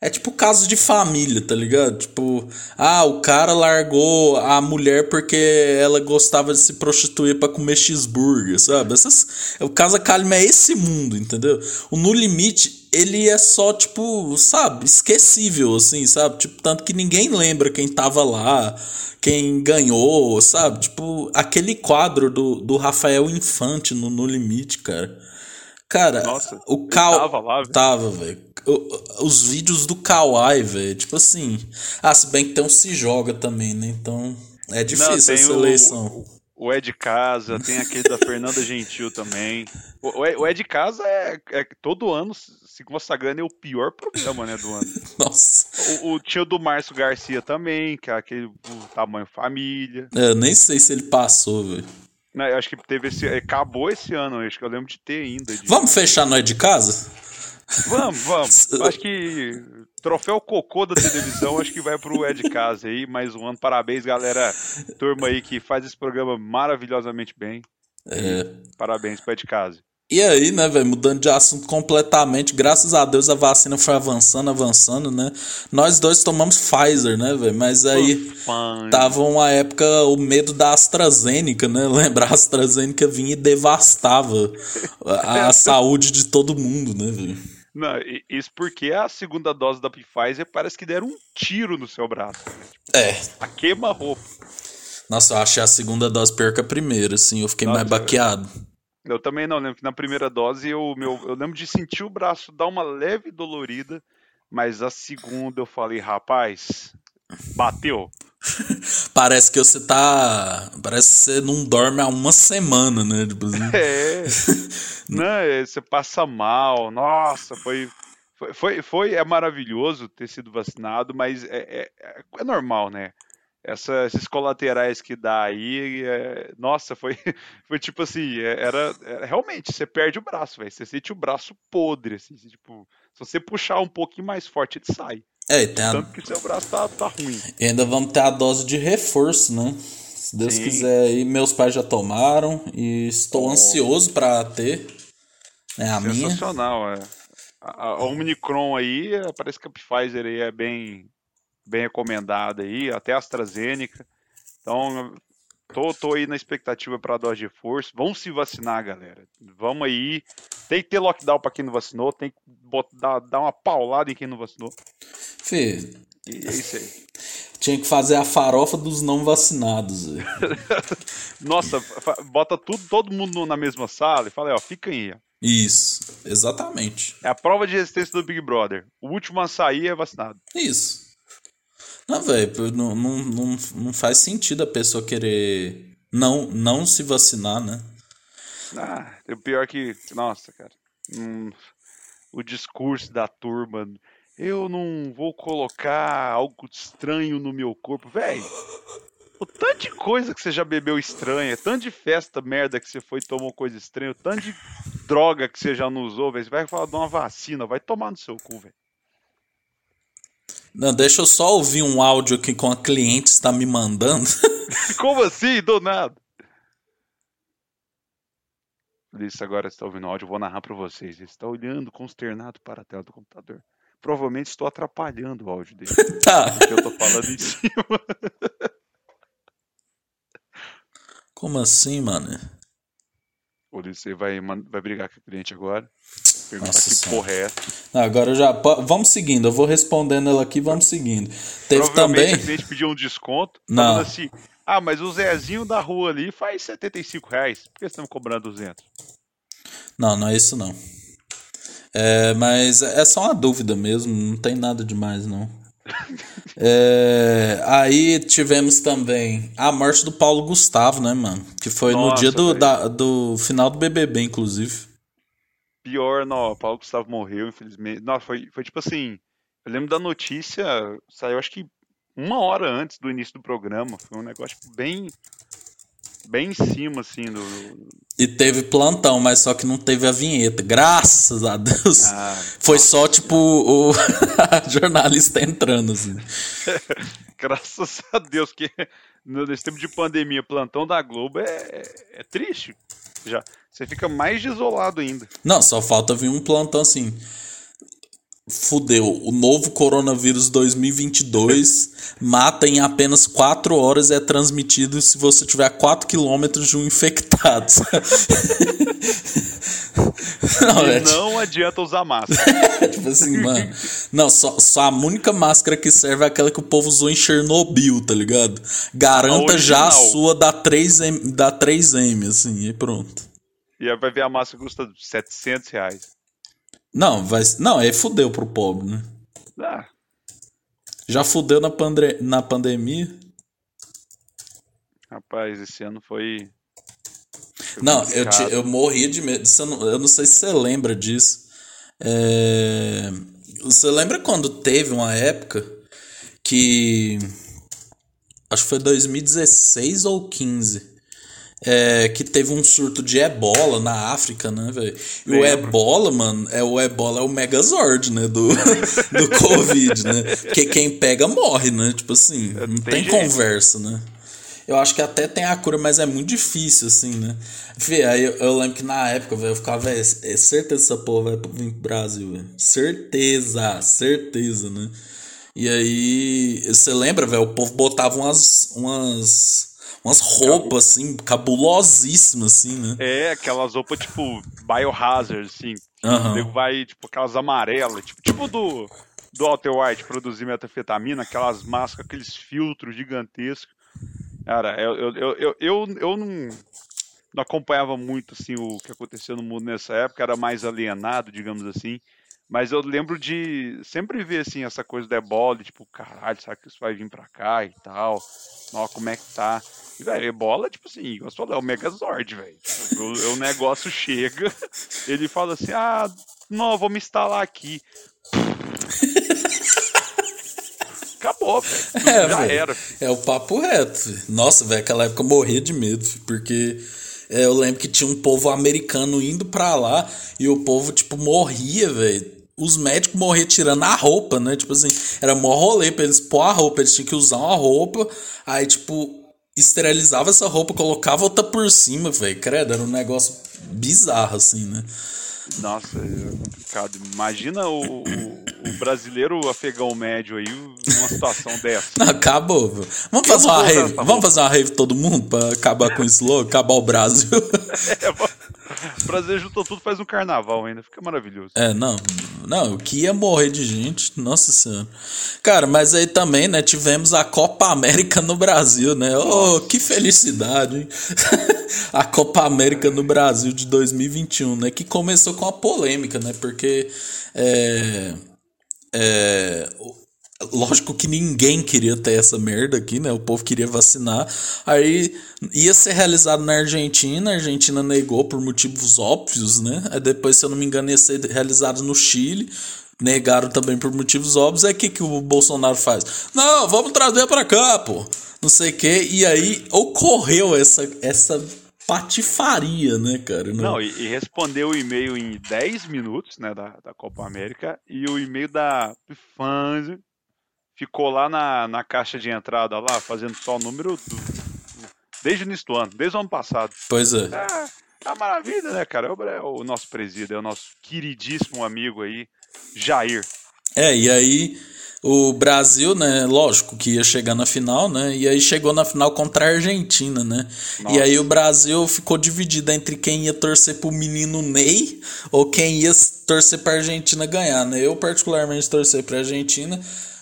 É tipo caso de família, tá ligado? Tipo, ah, o cara largou a mulher porque ela gostava de se prostituir pra comer cheeseburger, sabe? Essas, o Casa Kalima é esse mundo, entendeu? O No Limite, ele é só, tipo, sabe, esquecível, assim, sabe? Tipo, tanto que ninguém lembra quem tava lá, quem ganhou, sabe? Tipo, aquele quadro do, do Rafael Infante no No Limite, cara. Cara, Nossa, o Cal... tava lá, velho? Tava, velho. O- Os vídeos do Kawaii, velho. Tipo assim. Ah, se bem que tem um Se Joga também, né? Então. É difícil tem essa o- eleição. O Ed Casa, tem aquele da Fernanda Gentil também. O, o o Ed Casa é, é todo ano se consagrando é o pior programa, né, do ano. *laughs* Nossa. O, o tio do Márcio Garcia também, que é aquele o tamanho família. É, eu nem sei se ele passou, velho. Eu acho que teve esse. Acabou esse ano, eu acho que eu lembro de ter ainda. de- Vamos fechar no É de Casa? Vamos, vamos. *laughs* Acho que troféu cocô da televisão, acho que vai pro Ed Casa aí, mais um ano. Parabéns, galera. Turma aí que faz esse programa maravilhosamente bem. É. Parabéns pro Ed Casa. E aí, né, velho, mudando de assunto completamente, graças a Deus a vacina foi avançando, avançando, né? Nós dois tomamos Pfizer, né, velho? Mas aí tava uma época o medo da AstraZeneca, né? *laughs* Lembrar a AstraZeneca vinha e devastava a, a saúde de todo mundo, né, velho? Não, isso porque a segunda dose da Pfizer parece que deram um tiro no seu braço. É. A queima-roupa. Nossa, eu achei a segunda dose pior que a primeira, assim, eu fiquei Nossa, mais baqueado. Eu também não lembro que na primeira dose eu, meu, eu lembro de sentir o braço dar uma leve dolorida, mas a segunda eu falei, rapaz, bateu. *laughs* Parece que você tá. Parece que você não dorme há uma semana, né? Tipo assim. É. *laughs* Não, é, você passa mal. Nossa, foi, foi Foi, foi, foi- é maravilhoso ter sido vacinado, mas é, é, é normal, né? Essa- esses colaterais que dá aí, é- nossa, foi, *laughs* foi tipo assim, é- era, era- realmente, você perde o braço, velho. Você sente o braço podre, assim, tipo, se você puxar um pouquinho mais forte, ele sai. É, e tem a- Tanto que seu braço tá, tá ruim. e ainda vamos ter a dose de reforço, né? Se Deus Sim. quiser aí, meus pais já tomaram e estou Oh. ansioso pra ter. né, a minha. Sensacional, é. A, a Omicron aí, é, parece que a Pfizer aí é bem, bem recomendada aí, até a AstraZeneca. Então, tô, tô aí na expectativa para a dose de reforço. Vamos se vacinar, galera. Vamos aí. Tem que ter lockdown para quem não vacinou, tem que botar, dar, uma paulada em quem não vacinou. Fê, E é isso aí. tinha que fazer a farofa dos não vacinados. *laughs* Nossa, bota tudo, todo mundo na mesma sala e fala aí, ó, fica aí. ó. Isso, exatamente. É a prova de resistência do Big Brother. O último a sair é vacinado. Isso. Não, velho, não, não, não, faz sentido a pessoa querer não, não se vacinar, né? Ah, o pior que. Nossa, cara. hum, o discurso da turma. Eu não vou colocar algo estranho no meu corpo. Véi, o tanto de coisa que você já bebeu estranha, tanto de festa merda que você foi e tomou coisa estranha, o tanto de droga que você já não usou, velho. Você vai falar de uma vacina, vai tomar no seu cu, velho. Não, deixa eu só ouvir um áudio aqui com a cliente está me mandando. *laughs* Como assim? Do nada. Isso agora está ouvindo o áudio, eu vou narrar para vocês. Ele está olhando consternado para a tela do computador. Provavelmente estou atrapalhando o áudio dele. *laughs* tá. Porque eu tô falando em cima. Como assim, mano? O Liceu vai, vai brigar com a cliente agora. Perguntar Nossa que Senhora. porra é essa. Não, Agora eu já. Vamos seguindo, eu vou respondendo ela aqui, vamos seguindo. Teve também. a cliente pediu um desconto. Não. Falando assim, ah, mas o Zezinho da rua ali faz 75 reais. Por que vocês estão cobrando 200? Não, não é isso não. É, mas é só uma dúvida mesmo, não tem nada demais não. É, aí tivemos também a morte do Paulo Gustavo, né, mano? Que foi no Nossa, dia do, da- do final do BBB, inclusive. Pior, não, Paulo Gustavo morreu, infelizmente. Não, foi, foi tipo assim. Eu lembro da notícia, saiu acho que uma hora antes do início do programa. Foi um negócio tipo, bem. Bem em cima, assim, do. E teve plantão, mas só que não teve a vinheta. Graças a Deus. Ah, Foi só, tipo, o *laughs* jornalista entrando, assim. *laughs* graças a Deus, que nesse tempo de pandemia, plantão da Globo é, é, é triste. Já, você fica mais desolado ainda. Não, só falta vir um plantão assim. Fudeu, o novo coronavírus 2022 mata em apenas 4 horas e é transmitido se você tiver a 4 km de um infectado. *laughs* não, é não adianta usar máscara. *laughs* tipo assim, mano. Não, só, só a única máscara que serve é aquela que o povo usou em Chernobyl, tá ligado? Garanta A já a sua da 3M, da 3M, assim, e pronto. E aí vai ver a máscara custa 700 reais. Não, vai, não, aí fudeu pro pobre, né? Ah, Já fudeu na, pandre- na pandemia? rapaz, esse ano foi. foi Não, eu, te- eu morria de medo. Você não- eu não sei se você lembra disso. É, Você lembra quando teve uma época que. Acho que foi 2016 ou 15. É, que teve um surto de ebola na África, né, velho? E o ebola, mano, é o ebola é o megazord, né, do, *laughs* do Covid, né? Porque quem pega morre, né? Tipo assim, não tem tem, conversa, né? Eu acho que até tem a cura, mas é muito difícil, assim, né? Fê, aí eu, eu lembro que na época, velho, eu ficava, velho, é certeza que essa porra vai vir pro Brasil, velho. Certeza, certeza, né? E aí, você lembra, velho, o povo botava umas, umas, umas roupas, assim, cabulosíssimas, assim, né? É, aquelas roupas tipo Biohazard, assim. nego vai, tipo, aquelas amarelas, tipo, tipo do, do Walter White produzir metafetamina, aquelas máscaras, aqueles filtros gigantescos. Cara, eu, eu, eu, eu, eu, não, não acompanhava muito assim, o que acontecia no mundo nessa época, era mais alienado, digamos assim. Mas eu lembro de sempre ver assim, essa coisa da ebola, tipo, caralho, será que isso vai vir pra cá e tal? Ó, como é que tá? E, velho, ebola, tipo assim, igual você falou, é o Megazord, velho. O, o negócio chega, ele fala assim, ah, Não, vou me instalar aqui. Acabou, velho. *laughs* É, Já velho. era. É o papo reto. Nossa, velho, aquela época eu morria de medo, porque é, eu lembro que tinha um povo americano indo pra lá e o povo, tipo, morria, velho. Os médicos morriam tirando a roupa, né? Tipo assim, era mó rolê pra eles pôr a roupa, eles tinham que usar uma roupa, aí, tipo, esterilizava essa roupa, colocava outra por cima, velho. Credo, era um negócio bizarro, assim, né? Nossa, é complicado. Imagina o, o- o brasileiro afegão médio aí numa situação dessa. Não, acabou, velho. Vamos fazer uma rave. essa Vamos fazer uma rave todo mundo pra acabar com isso logo, acabar o Brasil. *laughs* É, o Brasil juntou tudo, faz um carnaval ainda. Fica maravilhoso. É, não. Não, o que ia morrer de gente, nossa senhora. Cara, mas aí também, né, tivemos a Copa América no Brasil, né? Oh, que felicidade, hein? *laughs* a Copa América no Brasil de 2021, né? Que começou com a polêmica, né? Porque é, é, Lógico que ninguém queria ter essa merda aqui, né? O povo queria vacinar. Aí ia ser realizado na Argentina, a Argentina negou por motivos óbvios, né? Aí depois, se eu não me engano, ia ser realizado no Chile. Negaram também por motivos óbvios. Aí o que, que o Bolsonaro faz? Não, vamos trazer pra cá, pô. Não sei o quê. E aí ocorreu essa, essa patifaria, né, cara? Não, e, e respondeu o e-mail em 10 minutos, né, da, da Copa América, e o e-mail da fãs ficou lá na, na caixa de entrada lá, fazendo só o número do, desde o início do ano, desde o ano passado. Pois é. É, é uma maravilha, né, cara? É o, é o nosso presídio, é o nosso queridíssimo amigo aí, Jair. É, e aí o Brasil, né, lógico que ia chegar na final, né? E aí chegou na final contra a Argentina, né? E aí o Brasil ficou dividido entre quem ia torcer pro menino Ney ou quem ia torcer pra Argentina ganhar, né? Eu particularmente torcer pra Argentina.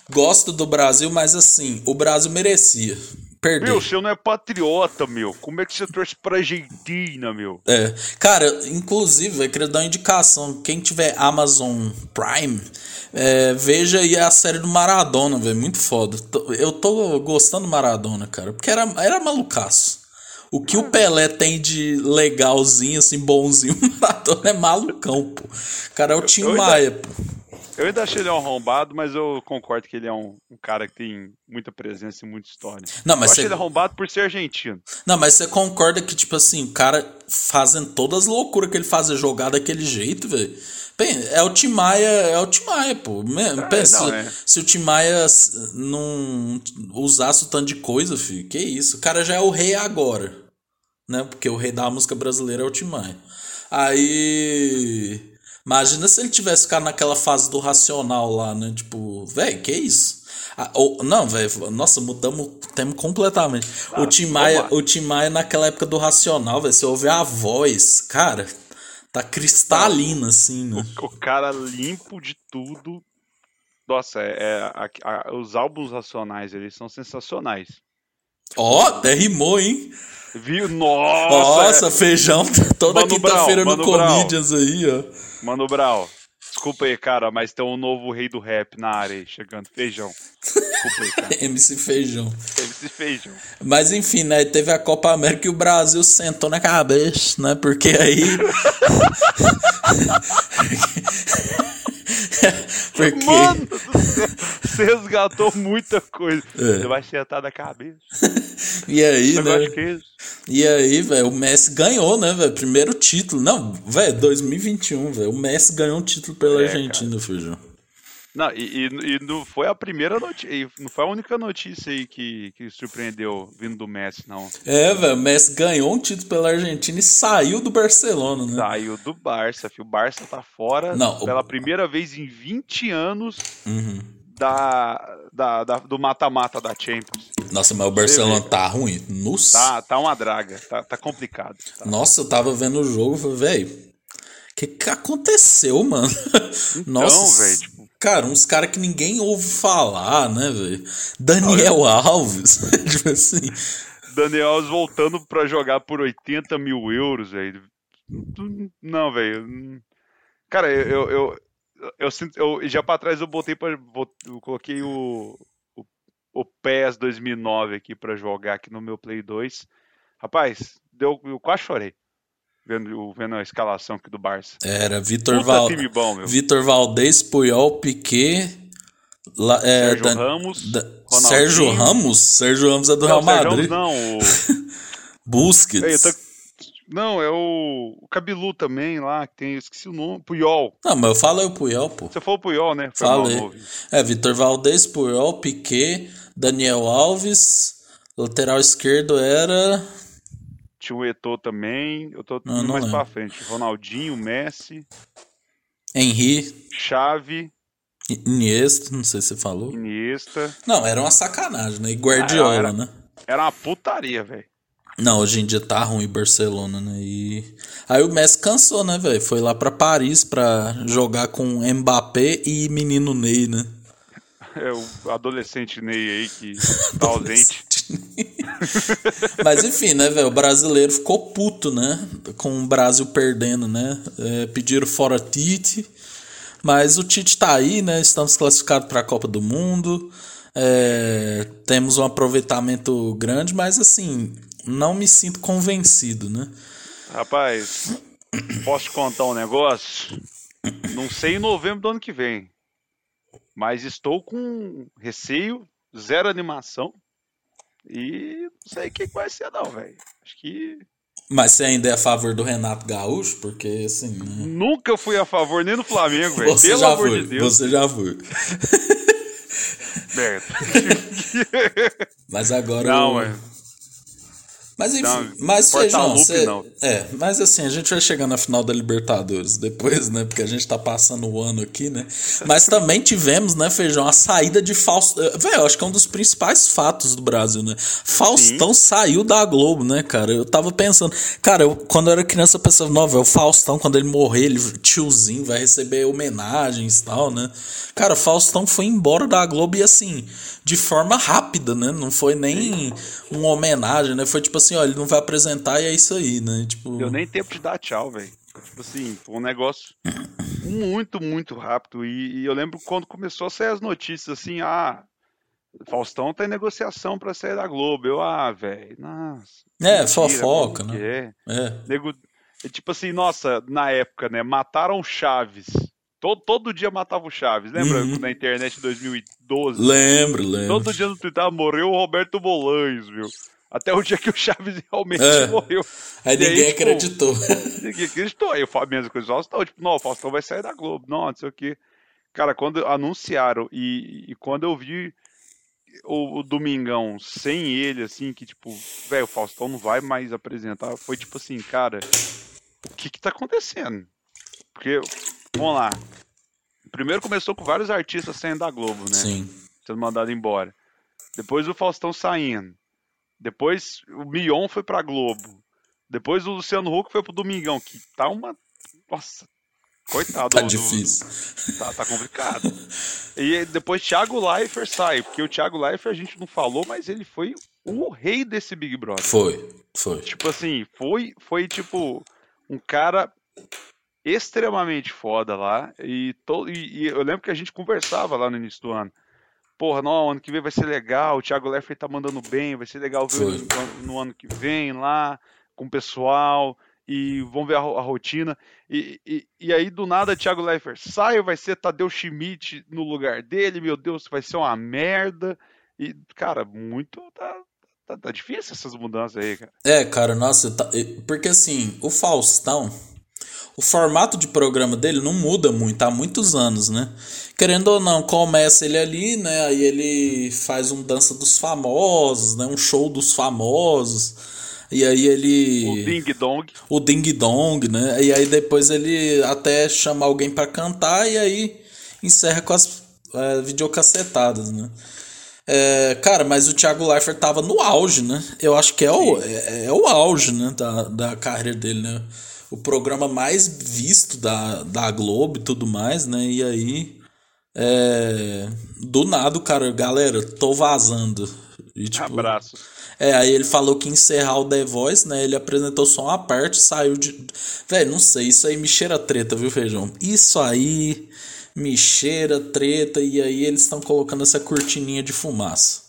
Gosto do Brasil, mas assim, o Brasil merecia perder. Meu, você não é patriota, meu. Como é que você torce pra Argentina, meu? É. Cara, inclusive, eu queria dar uma indicação. Quem tiver Amazon Prime, é, veja aí a série do Maradona, velho. Muito foda. Eu tô gostando do Maradona, cara. Porque era, era malucaço. O que o Pelé tem de legalzinho, assim, bonzinho, *laughs* o Maradona é malucão, pô. Cara, é o Tim Maia, pô. Eu ainda achei ele um arrombado, mas eu concordo que ele é um, um cara que tem muita presença e muita história. Não, mas eu você- achei ele arrombado por ser argentino. Não, mas você concorda que, tipo assim, o cara fazendo todas as loucuras que ele fazia jogar daquele jeito, velho. Bem, É o Tim Maia, é o Tim Maia, pô. Me- Pensa, não, é. se o Tim Maia s- não usasse o tanto de coisa, filho, que isso. O cara já é o rei agora, né? Porque o rei da música brasileira é o Tim Maia. Aí... Imagina se ele tivesse ficado naquela fase do racional lá, né? Tipo, velho, que isso? Ah, ou- não, velho, nossa, mudamos o tema completamente. o Tim Maia, o Tim Maia naquela época do racional, velho, você ouve a voz, cara, tá cristalina assim, né? O cara limpo de tudo. Nossa, é, é- a- a- os álbuns racionais eles são sensacionais. Ó, até rimou, hein? Viu? Nossa! Nossa, é- feijão toda Mano quinta-feira no. Comedians aí, ó. Mano Brau, desculpa aí, cara, mas tem um novo rei do rap na área aí, chegando. Feijão. *laughs* Desculpa aí, cara. MC Feijão. Esse feijão. Mas enfim, né? Teve a Copa América e o Brasil sentou na cabeça, né? Porque aí. *laughs* Porque. Mano do céu, você resgatou muita coisa. É. Você vai sentar da cabeça. E aí, né? E aí, velho, o Messi ganhou, né, velho? Primeiro título. Não, velho, 2021, velho. O Messi ganhou um título pela É, Argentina, Feijão. Não, e, e- e não foi a primeira notícia, não foi a única notícia aí que, que surpreendeu vindo do Messi, não. É, velho, o Messi ganhou um título pela Argentina e saiu do Barcelona, né? Saiu do Barça, filho. O Barça tá fora Não, o- pela primeira vez em 20 anos Uhum. da, da, da- do mata-mata da Champions. Nossa, mas o Barcelona vê. tá ruim. Nossa. Tá, tá uma draga, tá, tá complicado. tá. Nossa, eu tava vendo o jogo e falei, velho, o que que aconteceu, mano? *laughs* Nossa, velho, tipo- cara, uns caras que ninguém ouve falar, né, velho? Daniel Alves, *laughs* tipo assim. Daniel Alves voltando pra jogar por 80 mil euros, velho. Não, velho. Cara, eu, eu, eu, eu sinto. Eu, já pra trás eu botei Eu coloquei o, o, o PES 2009 aqui pra jogar aqui no meu Play 2. Rapaz, deu, eu quase chorei. Vendo, vendo a escalação aqui do Barça. Era Vitor Val... bom, meu. Vitor Valdez, Puyol, Piquet, La- é, Sérgio Dan- Ramos, Da-. Sérgio Ramos? Sérgio Ramos é do Real Não, Sérgio Madrid. Ramos não, o... *laughs* Busquets. Eu tô- Não, é o... o Cabilu também lá, que tem, esqueci o nome, Puyol. Não, mas eu falei o Puyol, pô. Você falou Puyol, né? Foi Falei. É, Vitor Valdez, Puyol, Piquet, Daniel Alves, lateral esquerdo era. Tinha o Eto'o também, eu tô Não, não mais lembro. pra frente. Ronaldinho, Messi, Henry, Xavi, Iniesta, não sei se você falou. Iniesta. Não, era uma sacanagem, né? E Guardiola, Ah, era- né? Era uma putaria, velho. Não, hoje em dia tá ruim Barcelona, né? E... Aí o Messi cansou, né, velho? Foi lá pra Paris pra jogar com Mbappé e menino Ney, né? *laughs* É o adolescente Ney aí que *laughs* tá ausente. *laughs* Mas enfim, né, velho? O brasileiro ficou puto, né? Com o Brasil perdendo, né? É, pediram fora Tite. Mas o Tite tá aí, né? Estamos classificados para a Copa do Mundo. É, temos um aproveitamento grande, mas assim, não me sinto convencido, né? Rapaz, posso contar um negócio? Não sei em novembro do ano que vem. Mas estou com receio, zero animação. E não sei o que que vai ser, não, velho. Acho que Mas você ainda é a favor do Renato Gaúcho? Porque assim, né? nunca fui a favor nem do Flamengo, velho. Pelo já amor foi, de Deus. você já foi. *laughs* Merda. *laughs* Mas agora. Não, eu- mas enfim, Não, mas Feijão, cê- é, mas assim, a gente vai chegar na final da Libertadores depois, né, porque a gente tá passando o ano aqui, né, mas também tivemos, né, Feijão, a saída de Faustão, velho, eu acho que é um dos principais fatos do Brasil, né, Faustão saiu da Globo, né, cara, eu tava pensando, cara, eu, quando eu era criança eu pensava, não, velho, o Faustão, quando ele morrer, ele, tiozinho, vai receber homenagens e tal, né, cara, Faustão foi embora da Globo e assim, de forma rápida, né, não foi nem uma homenagem, né, foi tipo assim, ó, ele não vai apresentar e é isso aí, né, tipo... deu nem tempo de dar tchau, velho. Tipo assim, foi um negócio muito, muito rápido. E, e eu lembro quando começou a sair as notícias assim, ah, Faustão tá em negociação pra sair da Globo. Eu, ah, velho, nossa. É, mentira, fofoca, né? É. É. Nego, é tipo assim, nossa, na época, né? Mataram o Chaves. Todo, todo dia matava o Chaves. Lembra Uhum. na internet de 2012? Lembro, lembro. Todo dia no Twitter ah, morreu o Roberto Bolanhos, viu? Até o dia que o Chaves *laughs* realmente É. morreu. Aí E ninguém tipo, acreditou. *laughs* Ninguém acreditou. Aí a mesma coisa do Faustão. Tipo, não, o Faustão vai sair da Globo. Não, não sei o quê. Cara, quando anunciaram e, e quando eu vi o, o Domingão sem ele, assim, que tipo, velho, o Faustão não vai mais apresentar, foi tipo assim, cara, o que que tá acontecendo? Porque, vamos lá. Primeiro começou com vários artistas saindo da Globo, né? Sim. sendo mandado embora. Depois o Faustão saindo. Depois o Mion foi pra Globo. Depois o Luciano Huck foi pro Domingão, que tá uma. Nossa, coitado. Tá do- difícil. Tá, tá complicado. E depois Thiago Leifert sai, porque o Thiago Leifert a gente não falou, mas ele foi o rei desse Big Brother. Foi, foi. Tipo assim, foi, foi tipo um cara extremamente foda lá. E, to, e, e eu lembro que a gente conversava lá no início do ano. Porra, não, ano que vem vai ser legal, o Thiago Leifert tá mandando bem, vai ser legal ver no, no ano que vem lá, com o pessoal, e vamos ver a, a rotina. E, e, e aí, do nada, Thiago Leifert sai, vai ser Tadeu Schmidt no lugar dele, meu Deus, vai ser uma merda. E, cara, muito. Tá, tá, tá difícil essas mudanças aí, cara. É, cara, nossa, tá- porque assim, o Faustão, o formato de programa dele não muda muito há muitos anos, né? Querendo ou não, começa ele ali, né? Aí ele faz um dança dos famosos, né? Um show dos famosos. E aí ele. O Ding Dong. o Ding Dong, né? E aí depois ele até chama alguém pra cantar e aí encerra com as é, videocassetadas, né? É, cara, mas o Thiago Leifert tava no auge, né? Eu acho que é o, é, é o auge, né? Da, da carreira dele, né? O programa mais visto da, da Globo e tudo mais, né? E aí, é, do nada cara, galera, tô vazando. E, tipo, Abraço. é, aí ele falou que ia encerrar o The Voice, né? Ele apresentou só uma parte, saiu de. Velho, não sei, isso aí me cheira treta, viu, feijão? Isso aí me cheira treta, e aí eles estão colocando essa cortininha de fumaça.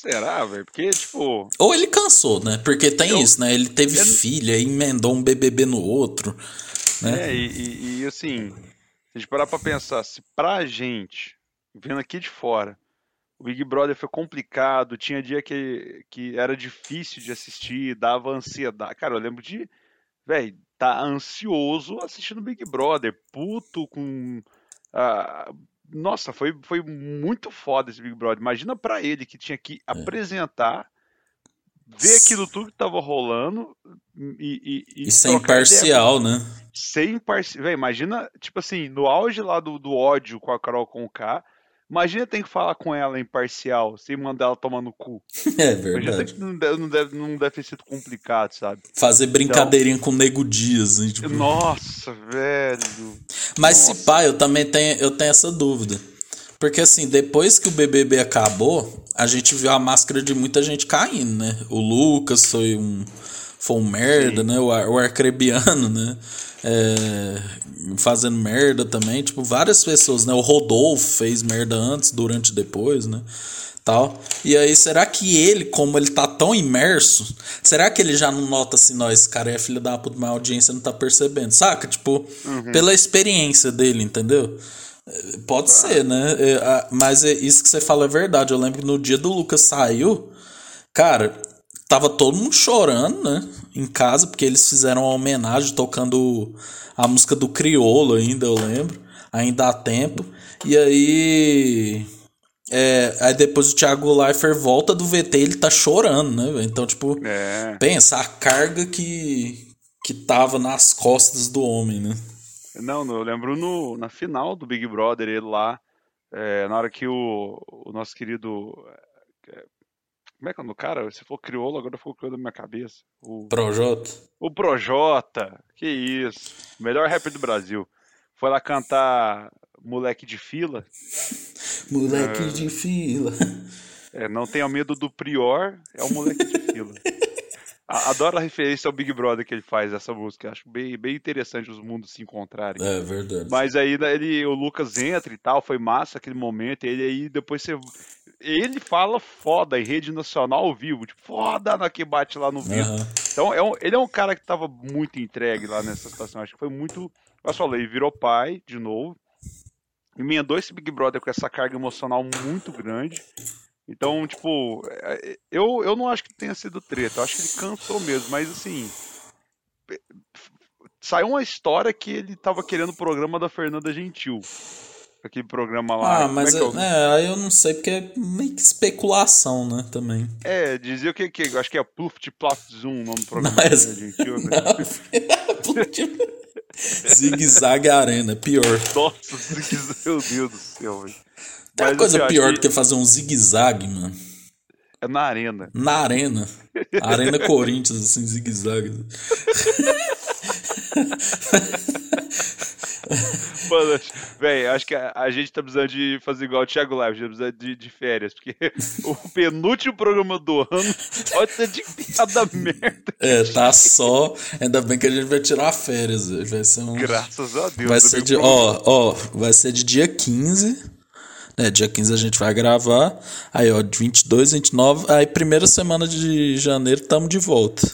Será, velho? Porque, tipo. Ou ele cansou, né? Porque tem Eu- isso, né? Ele teve eu- filha e emendou um BBB no outro, né? É, e, e- e, assim, se a gente parar pra pensar, se pra gente, vendo aqui de fora, o Big Brother foi complicado, tinha dia que, que era difícil de assistir, dava ansiedade. Cara, eu lembro de, velho, tá ansioso assistindo Big Brother, puto com. ah, nossa, foi, foi muito foda esse Big Brother. Imagina pra ele que tinha que apresentar, ver aquilo tudo que tava rolando e, e, E ser trocar ideia imparcial, né? ser imparcial. Imagina, tipo assim, no auge lá do, do ódio com a Carol com K, imagina ter que falar com ela imparcial, sem mandar ela tomar no cu. *laughs* É Imagina verdade. que não deve, não, deve, não deve ter sido complicado, sabe? Fazer brincadeirinha com o Nego Dias, né? Tipo, Nossa, velho. Mas se pá, eu também tenho, eu tenho essa dúvida. Porque assim, depois que o BBB acabou, a gente viu a máscara de muita gente caindo, né? O Lucas foi um, foi um merda, né? O, Ar- o Arcrebiano, né? É, fazendo merda também. Tipo, várias pessoas, né? O Rodolfo fez merda antes, durante e depois, né? Tal. E aí, será que ele, como ele tá tão imerso, será que ele já não nota assim, não, esse cara é filho da puta, mas a audiência não tá percebendo, saca? Tipo, pela experiência dele, entendeu? Pode ser, né? É, mas é, isso que você fala é verdade. Eu lembro que no dia do Lucas saiu, cara, tava todo mundo chorando, né? Em casa, porque eles fizeram uma homenagem tocando a música do Criolo ainda, eu lembro. Ainda há tempo. E aí. é, aí depois o Thiago Leifert volta do VT ele tá chorando, né? Então, tipo, É. pensa a carga que, que tava nas costas do homem, né? Não, eu lembro no, na final do Big Brother, ele lá, é, na hora que o, o nosso querido. É, como é que é o cara? Você falou crioulo, agora ficou crioulo na minha cabeça. O, Projota. o Projota, que isso. Melhor rapper do Brasil. Foi lá cantar Moleque de Fila. Moleque de fila. É, não tenha medo do Prior, é o Moleque de Fila. Adoro a referência ao Big Brother que ele faz essa música. Acho bem, bem interessante os mundos se encontrarem. É verdade. Mas aí né, ele, o Lucas entra e tal, foi massa aquele momento. Ele aí depois você. Ele fala foda em rede nacional ao vivo, tipo, foda na que bate lá no vivo. Aham. Então é um- ele é um cara que tava muito entregue lá nessa situação. Acho que foi muito. Eu falei, ele virou pai de novo. Emendou esse Big Brother com essa carga emocional muito grande. Então, tipo, é, eu, eu não acho que tenha sido treta. Eu acho que ele cansou mesmo, mas assim. é, Saiu uma história que ele tava querendo o programa da Fernanda Gentil. Aquele programa lá. Ah, mas é, que é, é, é, aí eu não sei, porque é meio que especulação, né, também. é, dizia o que que Acho que é Pluft Plaf Zoom o nome do programa *laughs* Não, *laughs* Gentil. né? Zigue Zague Arena, pior. Nossa, meu Deus do céu, velho. Tem uma coisa assim, pior do que fazer um zigue-zague, mano. É na arena. Na arena. Arena Corinthians, assim, zigue-zague. *laughs* *laughs* Mano, velho, acho que a, a gente tá precisando de fazer igual o Thiago Live, a gente tá precisando de, de férias, porque *laughs* o penúltimo programa do ano pode ser de piada merda. É, tá só. Ainda bem que a gente vai tirar férias. Vai ser um. Graças a Deus. Vai ser de. Ó, ó, vai ser de dia 15. Né, dia 15 a gente vai gravar. Aí, ó, de 22, 29. Aí, primeira semana de janeiro, tamo de volta.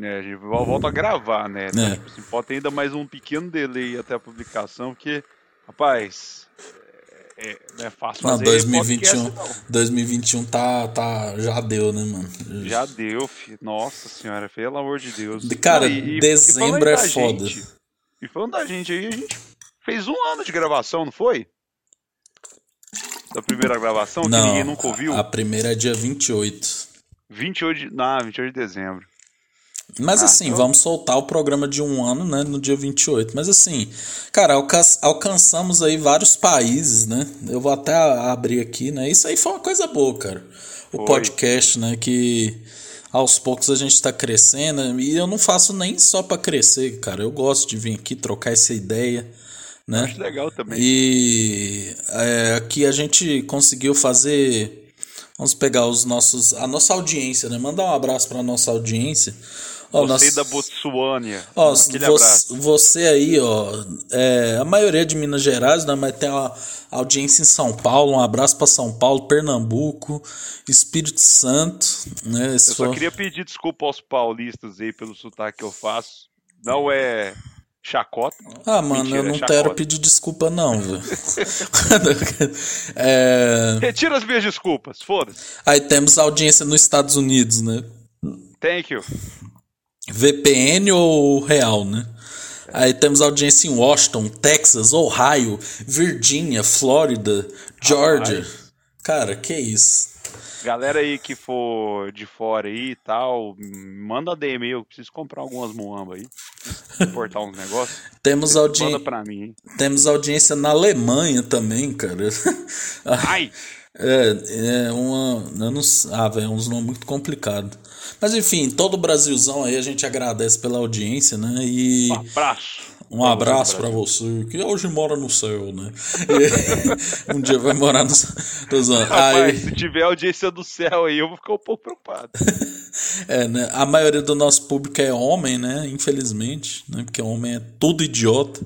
É, a gente vol- volta a gravar, né? Então, É. tipo assim, pode ter ainda mais um pequeno delay até a publicação, porque, rapaz, é, é- não é fácil Não, fazer 2021, podcast, 2021 tá, tá. Já deu, né, mano? não. Já deu, filho. Nossa senhora, pelo amor de Deus. Cara, Não, e- dezembro e é da foda. gente- e falando da gente aí, a gente fez um ano de gravação, não foi? Da primeira gravação, que ninguém Não, nunca ouviu. a primeira é dia 28. 28 de, não, 28 de dezembro. Mas Ah, assim, vamos soltar o programa de um ano, né, no dia 28. Mas assim, cara, alca- alcançamos aí vários países, né? Eu vou até abrir aqui, né? Isso aí foi uma coisa boa, cara. O Foi. podcast, né, que aos poucos a gente tá crescendo. E eu não faço nem só pra crescer, cara. Eu gosto de vir aqui trocar essa ideia, né? Acho legal também. E é, aqui a gente conseguiu fazer. Vamos pegar os nossos, a nossa audiência, né? Mandar um abraço para nossa audiência. Ó, Você nós- da Botsuânia. Ó, Aquele você, abraço. você aí, ó, é, a maioria de Minas Gerais, né, mas tem a audiência em São Paulo, um abraço para São Paulo, Pernambuco, Espírito Santo, né, esse Eu só foi- queria pedir desculpa aos paulistas aí pelo sotaque que eu faço. Não é chacota. Ah, mano, Mentira, eu não é quero pedir desculpa não, velho. *laughs* é, Retira as minhas desculpas, foda-se. aí temos audiência nos Estados Unidos, né, Thank you. VPN ou real, né? Aí temos audiência em Washington, Texas, Ohio, Virgínia, Flórida, Georgia. Cara, que isso? Galera aí que for de fora aí e tal, manda DM eu preciso comprar algumas muamba aí. Importar uns negócios. Temos, audi... Manda pra mim, hein? temos audiência na Alemanha também, cara. *laughs* Ai! É, é uma. Eu não, ah, velho, é uns nomes muito complicados. Mas enfim, todo o Brasilzão aí a gente agradece pela audiência, né? E. Um abraço. Um abraço pra você, que hoje mora no céu, né? *laughs* Um dia vai morar no céu. Rapaz, Aí, se tiver audiência do céu aí, eu vou ficar um pouco preocupado. *laughs* é, né? A maioria do nosso público é homem, né? Infelizmente, né? Porque homem é tudo idiota.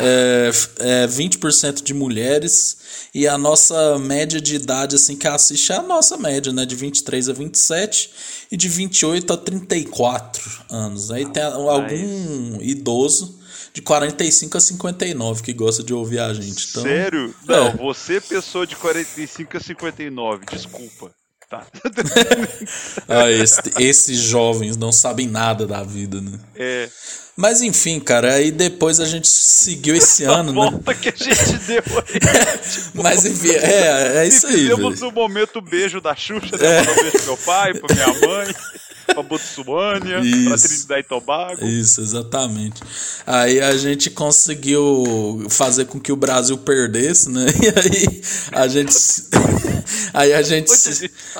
É, f- é 20% de mulheres. E a nossa média de idade, assim, que assiste é a nossa média, né? De 23 a 27 e de 28 a 34 anos. Aí tem a- algum idoso de 45 a 59 que gosta de ouvir a gente. Então, Sério? Não, É. você, pessoa de 45 a 59, desculpa. Tá. *laughs* Ah, esse- esses jovens não sabem nada da vida, né? É, Mas enfim, cara, aí depois a gente seguiu esse a ano, né? volta que a gente deu aí. *laughs* Mas enfim, é, é isso aí, Fizemos o momento beijo da Xuxa, né? Mandar um beijo pro meu pai, pra minha mãe, *laughs* pra Botsuânia, pra. Trinidad e Tobago. Isso, exatamente. Aí a gente conseguiu fazer com que o Brasil perdesse, né? *laughs* E aí a gente. *laughs* Aí a gente.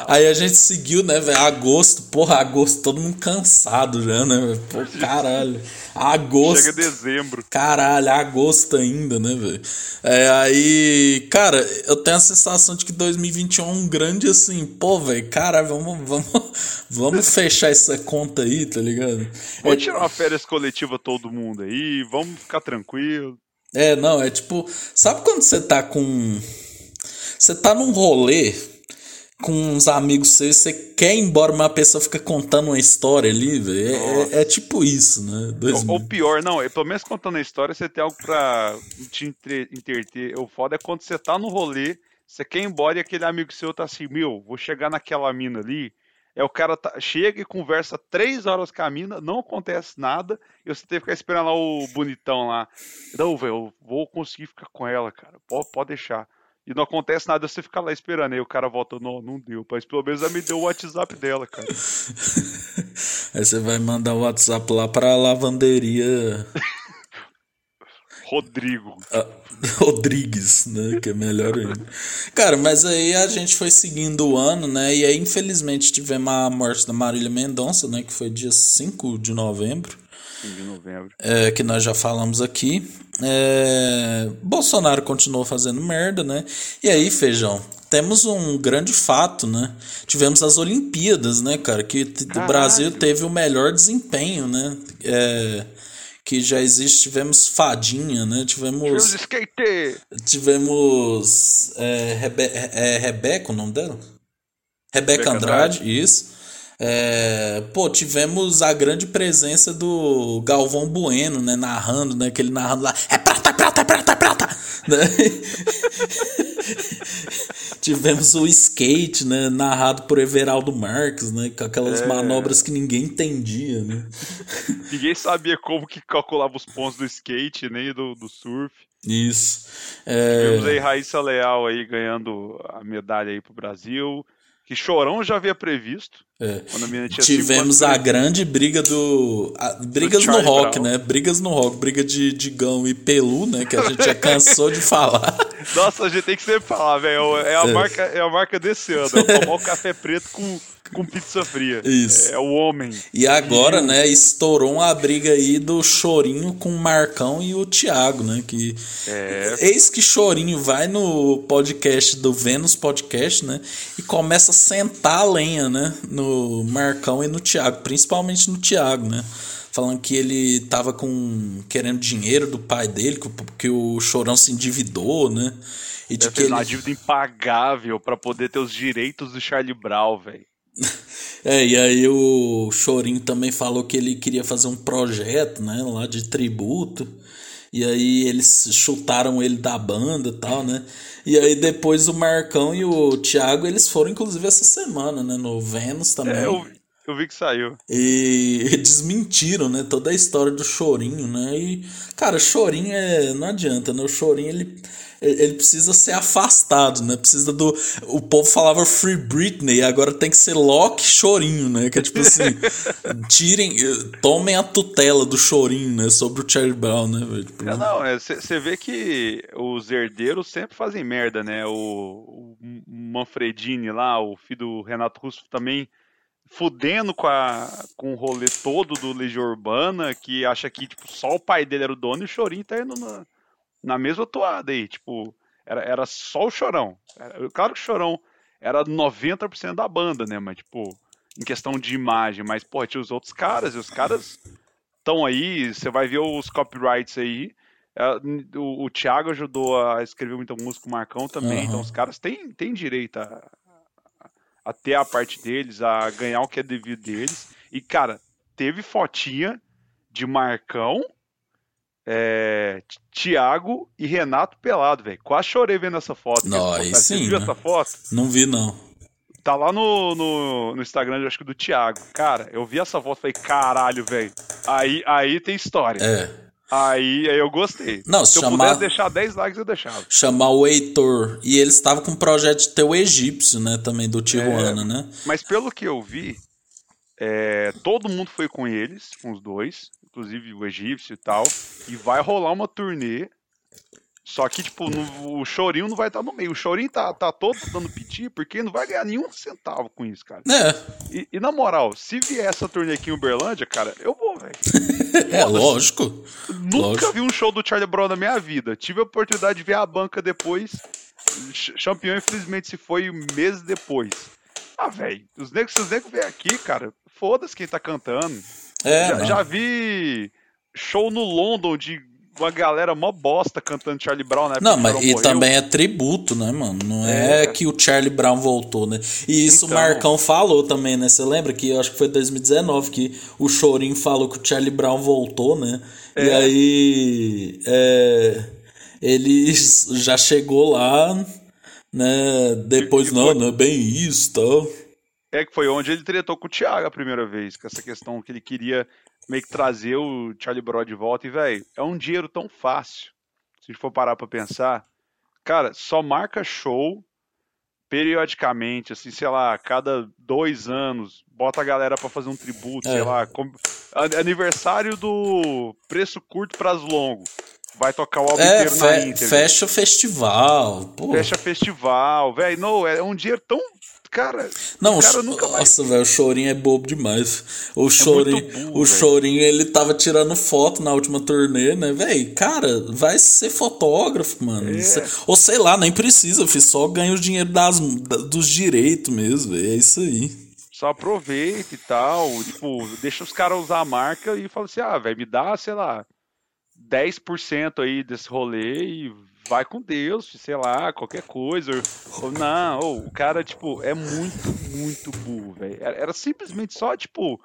Aí a gente seguiu, né, velho? Agosto, porra, agosto, todo mundo cansado já, né? Pô, caralho. Agosto. Chega dezembro. Caralho, agosto ainda, né, velho? É, aí, cara, eu tenho a sensação de que 2021 é um grande assim, pô, velho, cara, vamos, vamos, *laughs* vamos fechar essa conta aí, tá ligado? Vamos tirar uma férias coletiva todo mundo aí, vamos ficar tranquilo. É, não, é tipo, sabe quando você tá com. Você tá num rolê com uns amigos seus, você quer ir embora, mas a pessoa fica contando uma história ali, velho. É, é- é tipo isso, né? Dois Ou, ou pior, não, é, pelo menos contando a história, você tem algo pra te entre- entreter. O foda é quando você tá no rolê, você quer ir embora e aquele amigo seu tá assim, meu, vou chegar naquela mina ali. É o cara tá- chega e conversa três horas com a mina, não acontece nada, e você tem que ficar esperando lá o bonitão lá. Não, velho, eu vou conseguir ficar com ela, cara. Pode, pode deixar. E não acontece nada, você fica lá esperando. Aí o cara volta, não, não deu. Mas pelo menos ela me deu o WhatsApp dela, cara. *laughs* Aí você vai mandar o WhatsApp lá pra lavanderia *laughs* Rodrigo. ah, *laughs* Rodrigues, né? Que é melhor ainda. Cara, mas aí a gente foi seguindo o ano, né? E aí, infelizmente, tivemos a morte da Marília Mendonça, né? Que foi dia 5 de novembro. de novembro. é, que nós já falamos aqui. É, Bolsonaro continuou fazendo merda, né? E aí, feijão, temos um grande fato, né? Tivemos as Olimpíadas, né, cara? Que t- o Caralho. Brasil teve o melhor desempenho, né? É, que já existe, tivemos fadinha, né? Tivemos Tivemos. É, Rebe é Rebeca o nome dela? Rebeca Rebeca Andrade, isso. É, pô, tivemos a grande presença do Galvão Bueno, né? Narrando, né? Que ele narrando lá. É prata, é prata, é prata, é prata! *laughs* Né? Tivemos o skate, né? Narrado por Everaldo Marques, né? Com aquelas É. manobras que ninguém entendia, né? *laughs* Ninguém sabia como que calculava os pontos do skate, nem do, do surf. Isso. É, Tivemos aí Raíssa Leal aí ganhando a medalha aí pro Brasil. Que Chorão já havia previsto. É. Quando a menina tinha cinco Tivemos a grande briga do. a- brigas no Charlie rock, Brown. né? Brigas no rock, briga de Digão e Pelu, né? Que a gente já cansou de falar. *laughs* Nossa, a gente tem que sempre falar, velho. É a, É. marca, é a marca desse ano. É tomar o café preto com, *laughs* com pizza fria. Isso. É o homem. E agora, né, estourou uma briga aí do Chorinho com o Marcão e o Thiago, né? Que É. eis que Chorinho vai no podcast do Vênus Podcast, né? E começa a sentar a lenha, né? No Marcão e no Thiago, principalmente no Thiago, né? Falando que ele tava com querendo dinheiro do pai dele, que, o- que o Chorão se endividou, né? E de Ele que ele, uma dívida impagável pra poder ter os direitos do Charlie Brown, velho. *laughs* É, e aí o Chorinho também falou que ele queria fazer um projeto, né, lá de tributo. E aí eles chutaram ele da banda e tal, né? E aí depois o Marcão e o Thiago, eles foram inclusive essa semana, né, no Vênus também. É, eu, eu vi que saiu. E *laughs* desmentiram, né, toda a história do Chorinho, né? E, cara, Chorinho é. Não adianta, né? O Chorinho, ele, ele precisa ser afastado, né? Precisa do. O povo falava Free Britney, agora tem que ser Loki Chorinho, né? Que é tipo assim. *laughs* tirem. Tomem a tutela do Chorinho, né? Sobre o Charlie Brown, né? Tipo, É, não, você vê que os herdeiros sempre fazem merda, né? O, o Manfredini lá, o filho do Renato Russo também fudendo com, a, com o rolê todo do Legião Urbana, que acha que tipo, só o pai dele era o dono e o Chorinho tá indo na, na mesma toada aí, tipo, era, era só o Chorão. Era- claro que o Chorão era 90% da banda, né? Mas, tipo, em questão de imagem, mas, pô, tinha os outros caras, e os caras estão aí, você vai ver os copyrights aí. É, O, o Thiago ajudou a escrever muita música, o Marcão também, Aham. então os caras têm, têm direito a, a ter a parte deles, a ganhar o que é devido deles. E, cara, teve fotinha de Marcão, é, Thiago e Renato pelado, velho. Quase chorei vendo essa foto. Não, aí. Você sim, viu né? essa foto? Não vi, não. Tá lá no, no, no Instagram, acho que do Thiago. Cara, eu vi essa foto e falei, caralho, velho. Aí, aí tem história. É. Aí, aí eu gostei. Não, se eu chamar- pudesse deixar 10 likes, eu deixava. Chamar o Heitor. E eles estavam com um projeto de ter o egípcio, né? Também do Tijuana, né? Mas pelo que eu vi, é, todo mundo foi com eles, com os dois, inclusive o egípcio e tal. E vai rolar uma turnê. Só que, tipo, no- o Chorinho não vai estar no meio. O Chorinho tá, tá todo dando piti porque não vai ganhar nenhum centavo com isso, cara. É, E, e na moral, se vier essa turnê aqui em Uberlândia, cara, eu vou, velho. *laughs* é lógico. Nunca Lógico. vi um show do Charlie Brown na minha vida. Tive a oportunidade de ver a banca depois. Ch- Champion, infelizmente, se foi meses depois. Ah, velho, os negros, se os negros vêm aqui, cara, foda-se quem tá cantando. É, já, não. já vi show no London de uma galera mó bosta cantando Charlie Brown, né? Não, mas e também é tributo, né, mano? Não é, É. que o Charlie Brown voltou, né? E isso Então. o Marcão falou também, né? Você lembra que eu acho que foi 2019 que o Chorinho falou que o Charlie Brown voltou, né? E É. aí é, ele *laughs* já chegou lá, né? Depois, E- e não, foi- não é bem isso tal. É que foi onde ele tretou com o Thiago a primeira vez, com essa questão que ele queria meio que trazer o Charlie Brown de volta. E, velho, é um dinheiro tão fácil. Se a gente for parar pra pensar, cara, só marca show periodicamente, assim, sei lá, a cada dois anos, bota a galera pra fazer um tributo, É. sei lá, com- aniversário do preço curto prazo longo. Vai tocar o álbum É, inteiro na fe- íntegra. fecha o festival. Pô. Fecha festival, velho. Não, é um dinheiro tão. Cara, Não, o cara nunca vai. Nossa, velho, o Chorinho é bobo demais. O Chorinho, burro, o. Chorinho, ele tava tirando foto na última turnê, né, velho? Cara, vai ser fotógrafo, mano. É. Ou sei lá, nem precisa, filho, só ganha o dinheiro das, da- dos direitos mesmo, véi, é isso aí. Só aproveita e tal. Tipo, deixa os caras usar a marca e fala assim: ah, velho, me dá, sei lá, 10% aí desse rolê e vai com Deus, sei lá, qualquer coisa. Ou, ou não, ou, o cara, tipo, é muito, muito burro, velho. Era, simplesmente só, tipo,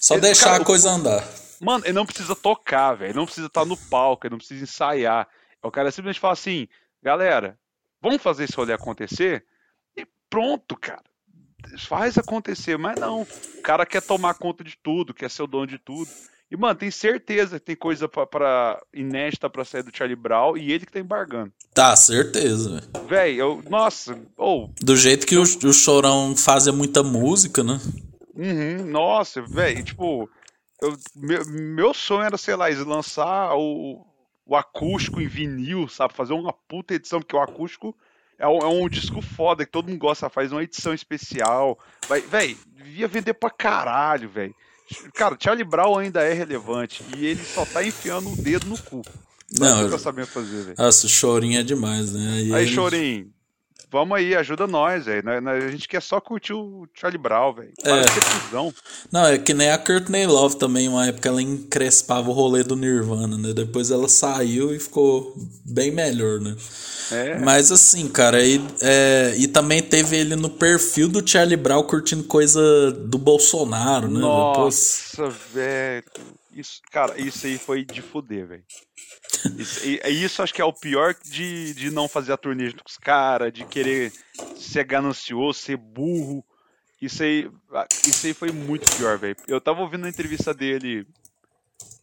Só Esse deixar cara- a coisa andar. Mano, ele não precisa tocar, velho. Não precisa estar no palco, ele não precisa ensaiar. O cara simplesmente fala assim, galera, vamos fazer esse rolê acontecer? E pronto, cara. Faz acontecer, mas não. O cara quer tomar conta de tudo, quer ser o dono de tudo. E, mano, tem certeza que tem coisa pra inédita pra sair do Charlie Brown e ele que tá embargando. Tá, certeza, velho. Véi, eu. Nossa, ou. Do jeito que o, o Chorão fazia muita música, né? Uhum, nossa, velho, tipo, eu- meu, meu sonho era, sei lá, lançar o, o acústico em vinil, sabe? Fazer uma puta edição, porque o acústico É um, é um disco foda que todo mundo gosta, faz uma edição especial. Vai, véi, devia vender pra caralho, velho. Cara, Charlie Brown ainda é relevante e ele só tá enfiando o dedo no cu. Não, Não, eu- sabia fazer, velho. Nossa, o chorinho é demais, né? E Aí, ele- Chorinho, vamos aí, ajuda nós, velho. A gente quer só curtir o Charlie Brown, velho. É. Não, é que nem a Courtney Love também, uma época ela encrespava o rolê do Nirvana, né? Depois ela saiu e ficou bem melhor, né? É. Mas assim, cara, e, é, e também teve ele no perfil do Charlie Brown curtindo coisa do Bolsonaro, né? Nossa, velho. Isso, cara, isso aí foi de fuder, velho. Isso, isso acho que é o pior de, de não fazer a turnê junto com os caras, de querer ser ganancioso, ser burro. Isso aí, ah, isso aí foi muito pior, velho. Eu tava ouvindo a entrevista dele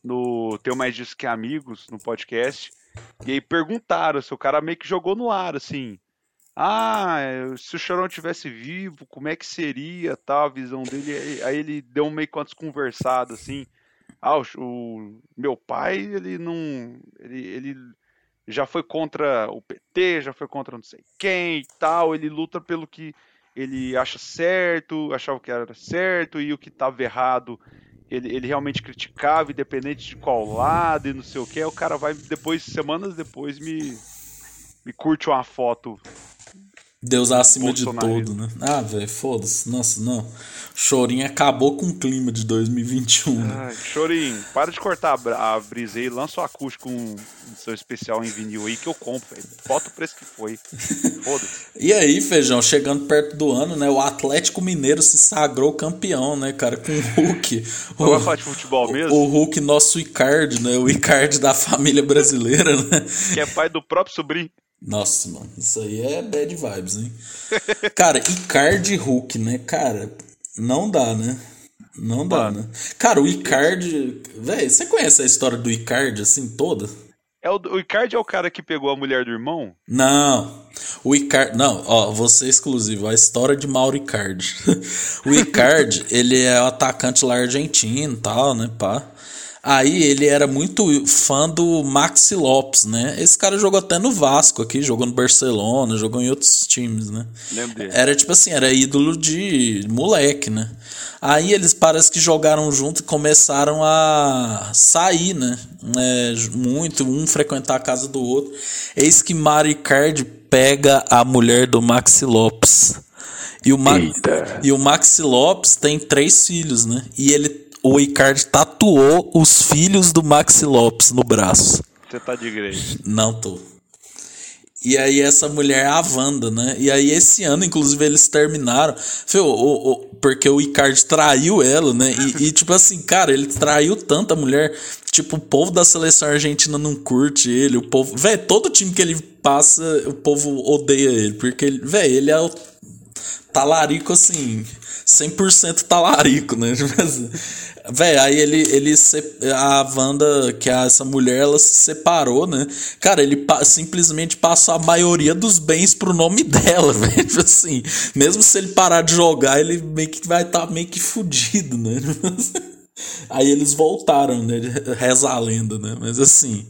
no Teu Mais Disso Que Amigos, no podcast, e aí perguntaram se o cara meio que jogou no ar, assim. Ah, se o Chorão tivesse vivo, como é que seria tal, a visão dele? Aí- ele deu um meio que uma desconversada, assim. Ah, o, o meu pai, ele não. Ele, ele já foi contra o PT, já foi contra não sei quem e tal. Ele luta pelo que ele acha certo, achava que era certo, e o que estava errado, ele, ele realmente criticava, independente de qual lado e não sei o que. O cara vai, depois, semanas depois, me, me curte uma foto. Deus acima de tudo, né? Ah, velho, foda-se. Nossa, não. Chorinho acabou com o clima de 2021, né? Ai, Chorinho, para de cortar a, a brisa aí, lança o acústico com um seu especial em vinil aí que eu compro, velho. Bota o preço que foi. Foda-se. *laughs* E aí, Feijão, chegando perto do ano, né? O Atlético Mineiro se sagrou campeão, né, cara? Com o Hulk. *laughs* Vai falar de futebol mesmo? O Hulk, nosso Icardi, né? O Icardi da família brasileira, né? Que é pai do próprio sobrinho. Nossa, mano, isso aí é bad vibes, hein? *laughs* Cara, Icardi e Hulk, né? Cara, não dá, né? Não dá, Mano. né? Cara, o Icardi. Véi, você conhece a história do Icardi assim toda? É o, o Icardi é o cara que pegou a mulher do irmão? Não. O Icardi. Não, ó, você exclusivo. A história de Mauro Icardi. *laughs* o Icardi, *laughs* ele é o atacante lá argentino e tal, né, pá. Aí ele era muito fã do Maxi Lopes, né? Esse cara jogou até no Vasco aqui, jogou no Barcelona, jogou em outros times, né? Lembro dele. Era tipo assim, era ídolo de moleque, né? Aí eles parece que jogaram junto e começaram a sair, né? É, muito, um frequentar a casa do outro. Eis que Mário Icardi pega a mulher do Maxi Lopes. E o, Ma e o Maxi Lopes tem três filhos, né? E ele, o Icardi tatuou os filhos do Maxi Lopes no braço. Você tá de igreja. Não tô. E aí essa mulher é a Wanda, né? E aí esse ano, inclusive, eles terminaram. Fio, o, o- porque o Icardi traiu ela, né? E, e, tipo assim, cara, ele traiu tanta mulher. Tipo, o povo da seleção argentina não curte ele. O povo. Véi, todo time que ele passa, o povo odeia ele. Porque, ele, véi, ele é o talarico assim, 100% talarico, né? *laughs* Véi, aí ele, ele a Wanda, que é essa mulher, ela se separou, né? Cara, ele pa- simplesmente passou a maioria dos bens pro nome *laughs* dela, velho. Assim, mesmo se ele parar de jogar, ele meio que vai estar meio que fudido, né? *laughs* Aí eles voltaram, né? Reza a lenda, né? Mas assim.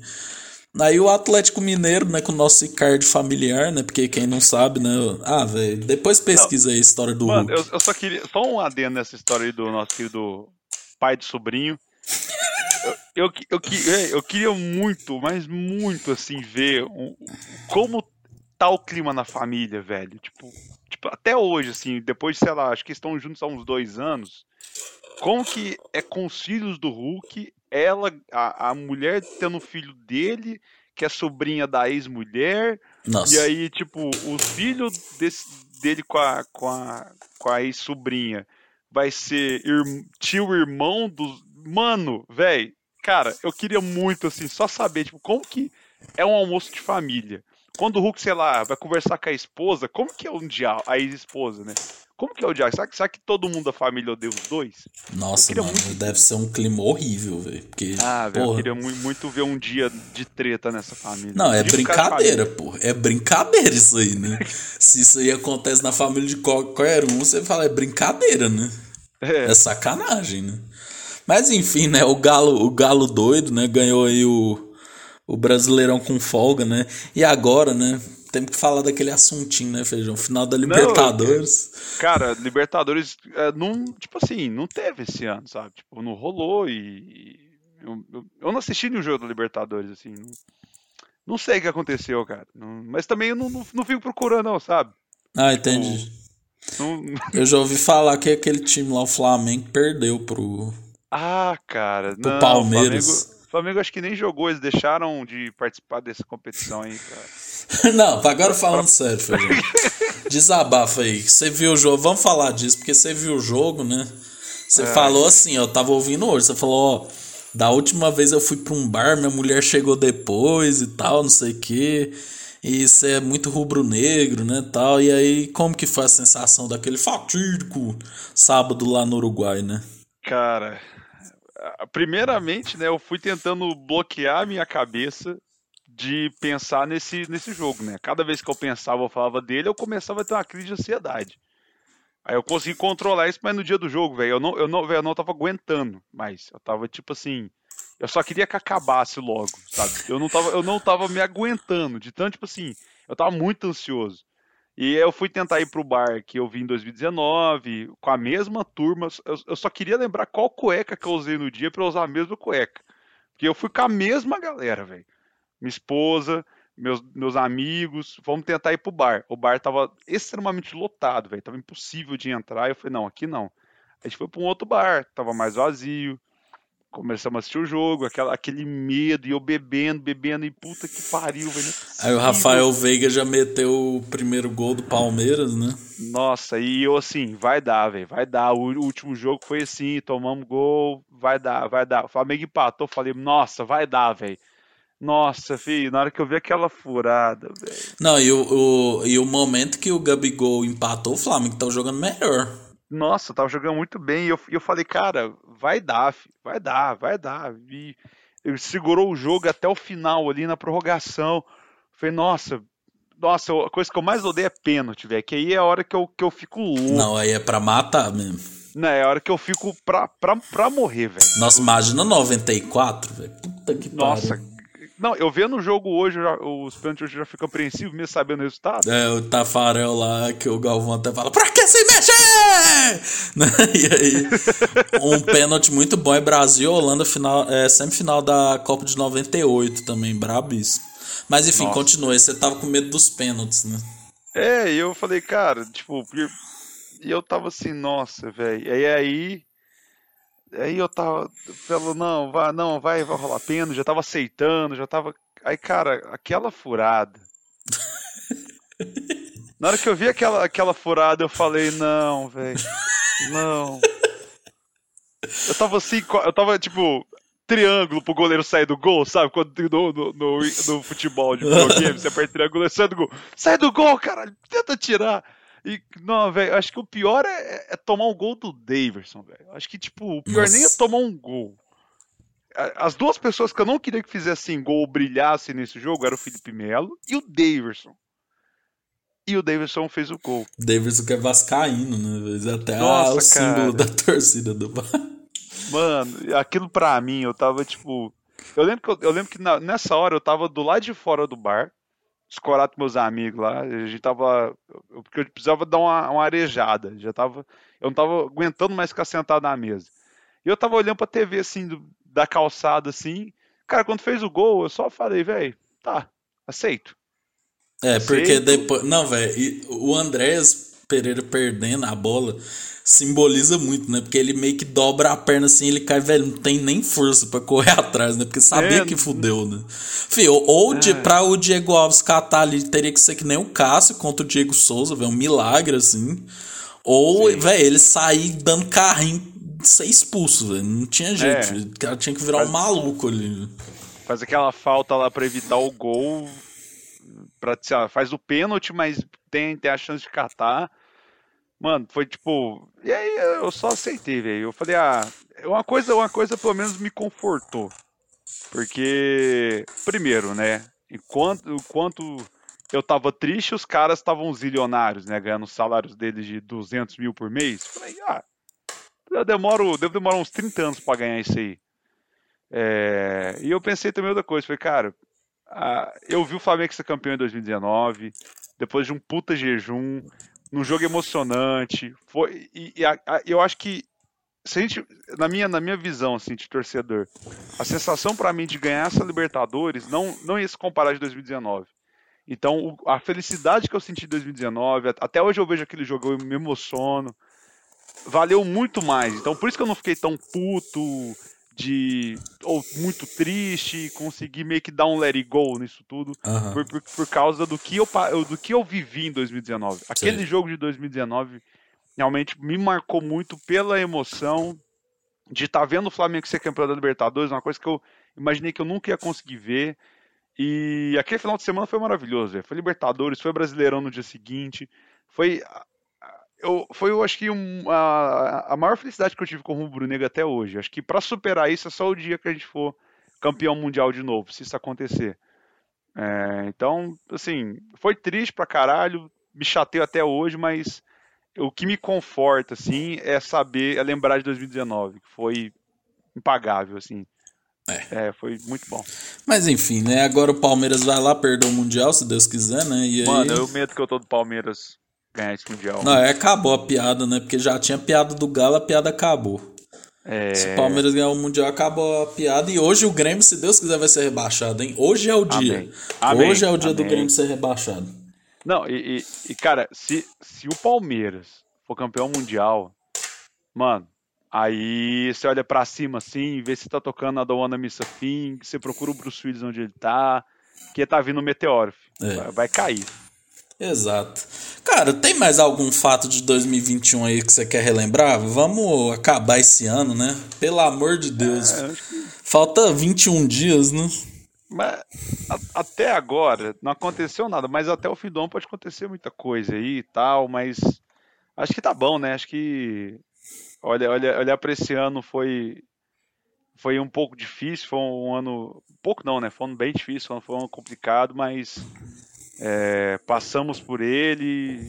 Aí o Atlético Mineiro, né, com o nosso Icardi familiar, né? Porque quem não sabe, né? Ah, velho, depois pesquisa aí a história do Mano, Hulk. eu, eu só queria. Só um adendo nessa história aí do nosso querido pai do sobrinho. Eu, eu, eu, é, eu queria muito, mas muito, assim, ver um- como tá o clima na família, velho. Tipo, tipo, até hoje, assim, depois, sei lá, acho que estão juntos há uns dois anos. Como que é com os filhos do Hulk, ela, a, a mulher tendo filho dele, que é sobrinha da ex-mulher, Nossa. e aí, tipo, o filho desse- dele com a, com a, com a ex-sobrinha vai ser ir- tio irmão dos. Mano, velho, cara, eu queria muito, assim, só saber, tipo, como que é um almoço de família. Quando o Hulk, sei lá, vai conversar com a esposa, como que é um diálogo, a ex-esposa, né? Como que é o diálogo? Será que, será que todo mundo da família odeia os dois? Nossa, mano, muito- deve ser um clima horrível, velho. Porque, Ah, velho, eu queria mu- muito ver um dia de treta nessa família. Não, é brincadeira, pô. É brincadeira isso aí, né? *laughs* Se isso aí acontece na família de qualquer um, você fala, é brincadeira, né? É. É sacanagem, né? Mas enfim, né? O Galo, o Galo doido, né? Ganhou aí o, o Brasileirão com folga, né? E agora, né? Temos que falar daquele assuntinho, né, Feijão? Final da Libertadores. *laughs* Cara, Libertadores, é, não, tipo assim, não teve esse ano, sabe? Tipo, não rolou e. Eu, eu, eu não assisti nenhum jogo da Libertadores, assim. Não, não sei o que aconteceu, cara. Não- mas também eu não, não, não fico procurando, não, sabe? Ah, entendi. Não- *laughs* Eu já ouvi falar que aquele time lá, o Flamengo, perdeu pro. Ah, cara. Pro não, Palmeiras. Flamengo, Flamengo acho que nem jogou, eles deixaram de participar dessa competição aí, cara. *laughs* Não, agora falando sério, Feijão. Desabafa aí. Você viu o jogo, vamos falar disso, porque você viu o jogo, né? Você falou assim, ó, eu tava ouvindo hoje, você falou, ó, da última vez eu fui pra um bar, minha mulher chegou depois e tal, não sei o quê. E você é muito rubro-negro, né, tal. E aí, como que foi a sensação daquele fatídico sábado lá no Uruguai, né? Cara, primeiramente, né, eu fui tentando bloquear a minha cabeça de pensar nesse, nesse jogo, né? Cada vez que eu pensava, eu falava dele, eu começava a ter uma crise de ansiedade. Aí eu consegui controlar isso, mas no dia do jogo, velho, eu não, eu não, eu não tava aguentando mais. Eu tava tipo assim, eu só queria que acabasse logo, sabe? Eu não tava, eu não tava me aguentando, de tanto tipo assim, eu tava muito ansioso. E eu fui tentar ir pro bar que eu vi em 2019, com a mesma turma. Eu, eu só queria lembrar qual cueca que eu usei no dia eu usar a mesma cueca. Porque eu fui com a mesma galera, velho. Minha esposa, meus, meus amigos, vamos tentar ir pro bar. O bar tava extremamente lotado, velho. Tava impossível de entrar. Eu falei, não, aqui não. A gente foi pra um outro bar, tava mais vazio. Começamos a assistir o jogo, aquela, aquele medo, e eu bebendo, bebendo, e puta que pariu, velho. Aí o. Rafael Veiga já meteu o primeiro gol do Palmeiras, né? Nossa, e eu assim, vai dar, velho, vai dar. O último jogo foi assim, tomamos gol, vai dar, vai dar. O Flamengo empatou, falei, nossa, vai dar, velho. Nossa, filho, na hora que eu vi aquela furada, velho. Não, e o, o- e o momento que o Gabigol empatou, o Flamengo tava jogando melhor. Nossa, tava jogando muito bem. E eu, eu falei, cara, vai dar, filho, vai dar, vai dar. E ele segurou o jogo até o final ali na prorrogação. Falei, nossa, nossa, a coisa que eu mais odeio é pênalti, velho. Que aí é a hora que eu, que eu fico louco. Não, aí é pra matar mesmo. Né? É a hora que eu fico pra, pra, pra morrer, velho. Nossa, imagina 94, velho. Puta que Nossa. Não, eu vendo o jogo hoje, já- os pênaltis hoje já fico apreensivo, mesmo sabendo o resultado. É, o Tafarel lá, que o Galvão até fala, pra que se mexer? *laughs* E aí, um pênalti muito bom é Brasil e Holanda, final, é, semifinal da Copa de 98 também, brabíssimo. Mas enfim, Nossa. continua. aí, Você tava com medo dos pênaltis, né? É, e eu falei, cara, tipo, e eu tava assim, nossa, velho. E aí, aí eu tava, falou, não, vai, não, vai, vai rolar pênalti, já tava aceitando, já tava. Aí, cara, aquela furada. *laughs* Na hora que eu vi aquela, aquela furada, eu falei, não, velho. Não. Eu tava assim, eu tava tipo, triângulo pro goleiro sair do gol, sabe? Quando no, no, no, no futebol de videogame, você aperta triângulo e sai do gol. Sai do gol, caralho, tenta tirar. E, não, velho, acho que o pior é, é tomar um gol do Daverson, velho. Acho que, tipo, o pior Nossa. nem é tomar um gol. As duas pessoas que eu não queria que fizessem gol ou brilhassem nesse jogo eram o Felipe Melo e o Daverson. E o Daverson fez o gol. Davidson que é vascaíno, né? Até Nossa, ah, o símbolo cara. da torcida do Bar. Mano, aquilo pra mim, eu tava tipo. Eu lembro que, eu, eu lembro que na- nessa hora eu tava do lado de fora do bar, escorado com meus amigos lá. A gente tava. Porque eu precisava dar uma, uma arejada. Já tava. Eu não tava aguentando mais ficar sentado na mesa. E eu tava olhando pra TV assim, do- da calçada assim. Cara, quando fez o gol, eu só falei, velho, tá, aceito. É, porque Aceito. depois. Não, velho, o Andrés Pereira perdendo a bola simboliza muito, né? Porque ele meio que dobra a perna assim, ele cai, velho, não tem nem força pra correr *laughs* atrás, né? Porque sabia É, que fudeu, né? Fio, ou de, pra o Diego Alves catar ali, teria que ser que nem o Cássio contra o Diego Souza, velho, um milagre assim. Ou, velho, ele sair dando carrinho, ser expulso, velho. Não tinha jeito, É. o cara tinha que virar um maluco ali. Faz aquela falta lá pra evitar o gol. Pra, sei lá, faz o pênalti, mas tem, tem a chance de catar. Mano, foi tipo. E aí eu só aceitei, velho. Eu falei, ah, uma coisa, uma coisa pelo menos me confortou. Porque, primeiro, né? Enquanto, enquanto eu tava triste, os caras estavam zilionários, né? Ganhando os salários deles de 200 mil por mês. Falei, ah, eu demoro, devo demorar uns 30 anos pra ganhar isso aí. É, e eu pensei também outra coisa, falei, cara, ah, eu vi o Flamengo ser campeão em 2019, depois de um puta jejum, num jogo emocionante. Foi, e, e a- a- eu acho que, se a gente, na, minha, na minha visão assim, de torcedor, a sensação pra mim de ganhar essa Libertadores não, não ia se comparar de 2019. Então, o- a felicidade que eu senti em 2019, at- até hoje eu vejo aquele jogo, eu me emociono. Valeu muito mais. Então, por isso que eu não fiquei tão puto de ou muito triste, consegui meio que dar um let it go nisso tudo, Aham. por, por, por causa do que, eu, do que eu vivi em 2019. Aquele Sei. jogo de 2019 realmente me marcou muito pela emoção de estar vendo o Flamengo ser campeão da Libertadores, uma coisa que eu imaginei que eu nunca ia conseguir ver. E aquele final de semana foi maravilhoso. Foi Libertadores, foi Brasileirão no dia seguinte. Foi, eu, foi eu acho que um- a, a maior felicidade que eu tive com o Rubro Negro até hoje. Acho que para superar isso é só o dia que a gente for campeão mundial de novo, se isso acontecer. É, então, assim, foi triste pra caralho, me chateio até hoje, mas o que me conforta, assim, é saber, é lembrar de 2019, que foi impagável, assim. É. foi muito bom. Mas enfim, né? Agora o Palmeiras vai lá, perder o Mundial, se Deus quiser, né? E aí... Mano, eu medo que eu tô do Palmeiras ganhar esse Mundial. Não, é, acabou a piada, né? Porque já tinha piada do Galo, a piada acabou. É, Se o Palmeiras ganhar o Mundial, acabou a piada. E hoje o Grêmio, se Deus quiser, vai ser rebaixado, hein? Hoje é o dia. Amém. Amém. Hoje é o dia do Amém. Grêmio ser rebaixado. Não, e, e- e, cara, se, se o Palmeiras for campeão mundial, mano, aí você olha pra cima assim, vê se tá tocando a Don't Wanna Miss a Thing, você procura o Bruce Willis onde ele tá, que tá vindo o meteoro. É. vai, vai cair. Exato. Cara, tem mais algum fato de 2021 aí que você quer relembrar? Vamos acabar esse ano, né? Pelo amor de Deus. É, que- Falta 21 dias, né? Mas a- até agora não aconteceu nada, mas até o fim do ano pode acontecer muita coisa aí e tal, mas acho que tá bom, né? Acho que olha, olha, olhar para esse ano foi foi um pouco difícil, foi um ano, pouco não, né? Foi um ano bem difícil, foi foi um ano complicado, mas é, passamos por ele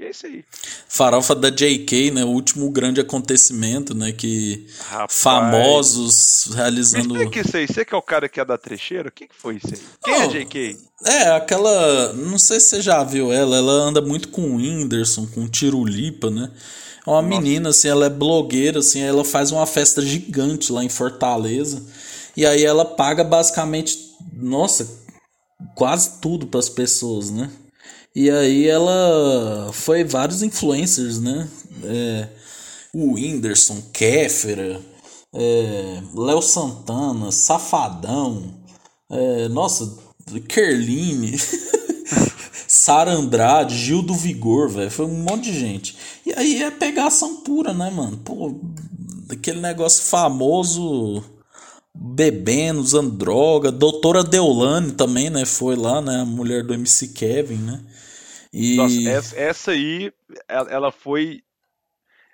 e é isso aí. Farofa da JK, né? O último grande acontecimento, né? Que Rapaz. famosos Me realizando. explica isso aí, você que é o cara que é da trecheira, o que, que foi isso aí? Quem Não. é JK? É, aquela. Não sei se você já viu ela, ela anda muito com o Whindersson, com o Tirulipa, né? É uma menina, assim, ela é blogueira, assim, ela faz uma festa gigante lá em Fortaleza. E aí ela paga basicamente, nossa, quase tudo para as pessoas, né? E aí ela foi vários influencers, né? É, o Whindersson, Kéfera, é, Léo Santana, Safadão, é, nossa, Kerline, *laughs* Sara Andrade, Gil do Vigor, velho. Foi um monte de gente. E aí é pegação pura, né, mano? Pô, aquele negócio famoso bebendo, usando droga. Doutora Deolane também, né? Foi lá, né? A mulher do MC Kevin, né? E... Nossa, essa, aí, ela, foi.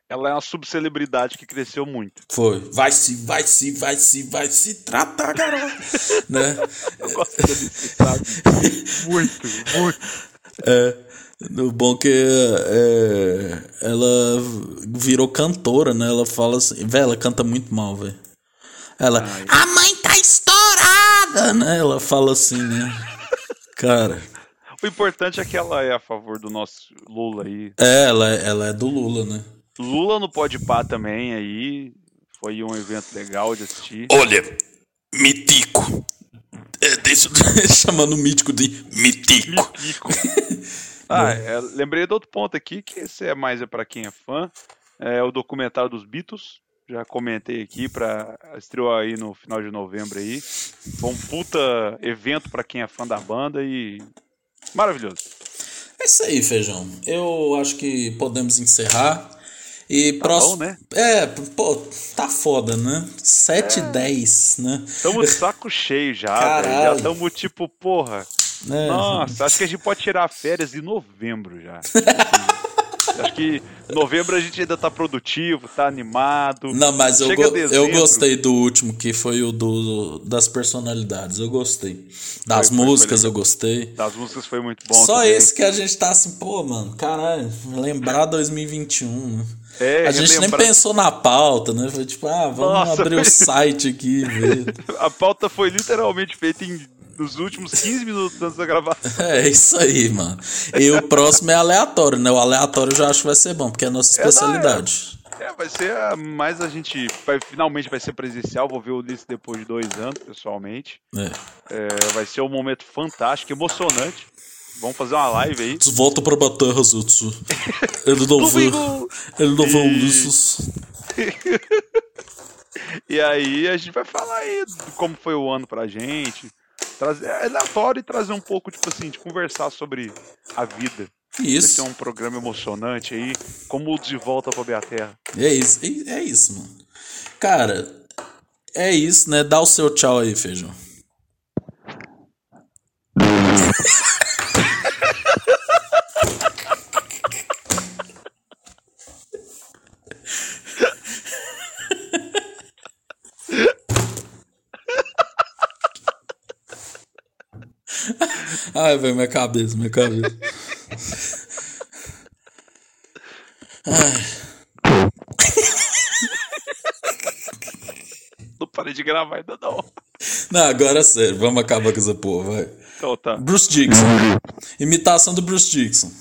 Ela é uma subcelebridade que cresceu muito. Foi. Vai se, vai se, vai se, vai se tratar, garoto. *laughs* né? Eu gosto sabe? Muito, muito. É. O bom que é, ela virou cantora, né? Ela fala assim, velho, ela canta muito mal, velho. Ela, a mãe tá estourada, né? Ela fala assim, né? Cara, O importante é que ela é a favor do nosso Lula aí. é, ela, ela é do Lula, né? Lula no Pode Pá também aí. Foi um evento legal de assistir. Olha, Mitico. É, deixa, *laughs* chamando o mítico de Mitico. Pico. Ah, é, lembrei de outro ponto aqui, que esse é mais é para quem é fã. É o documentário dos Beatles. Já comentei aqui, pra, estreou aí no final de novembro aí. Foi um puta evento para quem é fã da banda e maravilhoso. É isso aí, feijão. Eu acho que podemos encerrar. E Tá próximo. bom, né? É, pô, tá foda, né? 7 e 10, né? Estamos de saco cheio já. Já estamos tipo, porra. É. Nossa, acho que a gente pode tirar férias em novembro já. *laughs* acho que novembro a gente ainda tá produtivo, tá animado. Não, mas eu, go- dezembro. eu gostei do último, que foi o do, das personalidades. Eu gostei. Das Foi- músicas foi eu gostei. Das músicas foi muito bom. Só também. esse que a gente tá assim, pô, mano, caralho, lembrar 2021, né? É, a gente nem pensou na pauta, né? Foi tipo, ah, vamos Nossa, abrir o site aqui, ver. *laughs* A pauta foi literalmente feita em nos últimos 15 minutos antes da gravação. É isso aí, mano. E o próximo é aleatório, né? O aleatório eu já acho que vai ser bom, porque é a nossa É, não, especialidade. É, vai ser mais a gente. Vai, finalmente vai ser presencial. Vou ver o Ulisses depois de dois anos, pessoalmente. É. É, vai ser um momento fantástico, emocionante. Vamos fazer uma live aí. Volta pra Baterra, Zetsu. *laughs* Ele não vê. Ele não vê o E- Ulisses. *laughs* E aí a gente vai falar aí como foi o ano pra gente. Trazer, é aleatório e trazer um pouco, tipo assim, de conversar sobre a vida. Vai Isso. ser um programa emocionante aí, como o De Volta pra Beaterra. É isso, é é isso, mano. Cara, é isso, né? Dá o seu tchau aí, feijão. *laughs* Ai, velho, minha cabeça, minha cabeça. Não parei de gravar ainda não. Não, agora é sério, vamos acabar com essa porra, vai. Então tá. Bruce Dixon. Imitação do Bruce Dixon.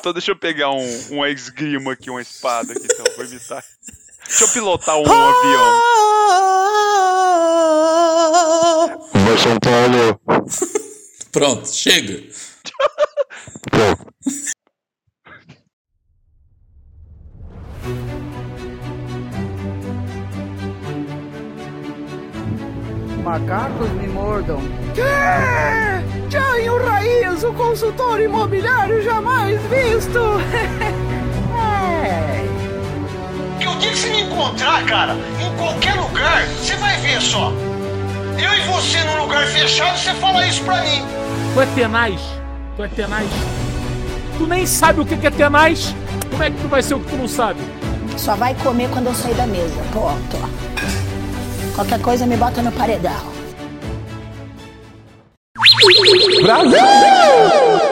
Então deixa eu pegar um, um esgrima aqui, uma espada aqui, então. Vou imitar. Deixa eu pilotar um avião. Vai São Paulo. *laughs* Pronto, chega. Macacos me mordam. Que? Jair Raiz, o consultor imobiliário jamais visto. *laughs* é. Que o dia que você me encontrar, cara, em qualquer lugar, você vai ver só. Eu e você num lugar fechado, você fala isso pra mim. Tu é tenaz. Tu é tenaz. Tu nem sabe o que é tenaz. Como é que tu vai ser o que tu não sabe? Só vai comer quando eu sair da mesa. Pronto. Qualquer coisa me bota no paredão. Brasil!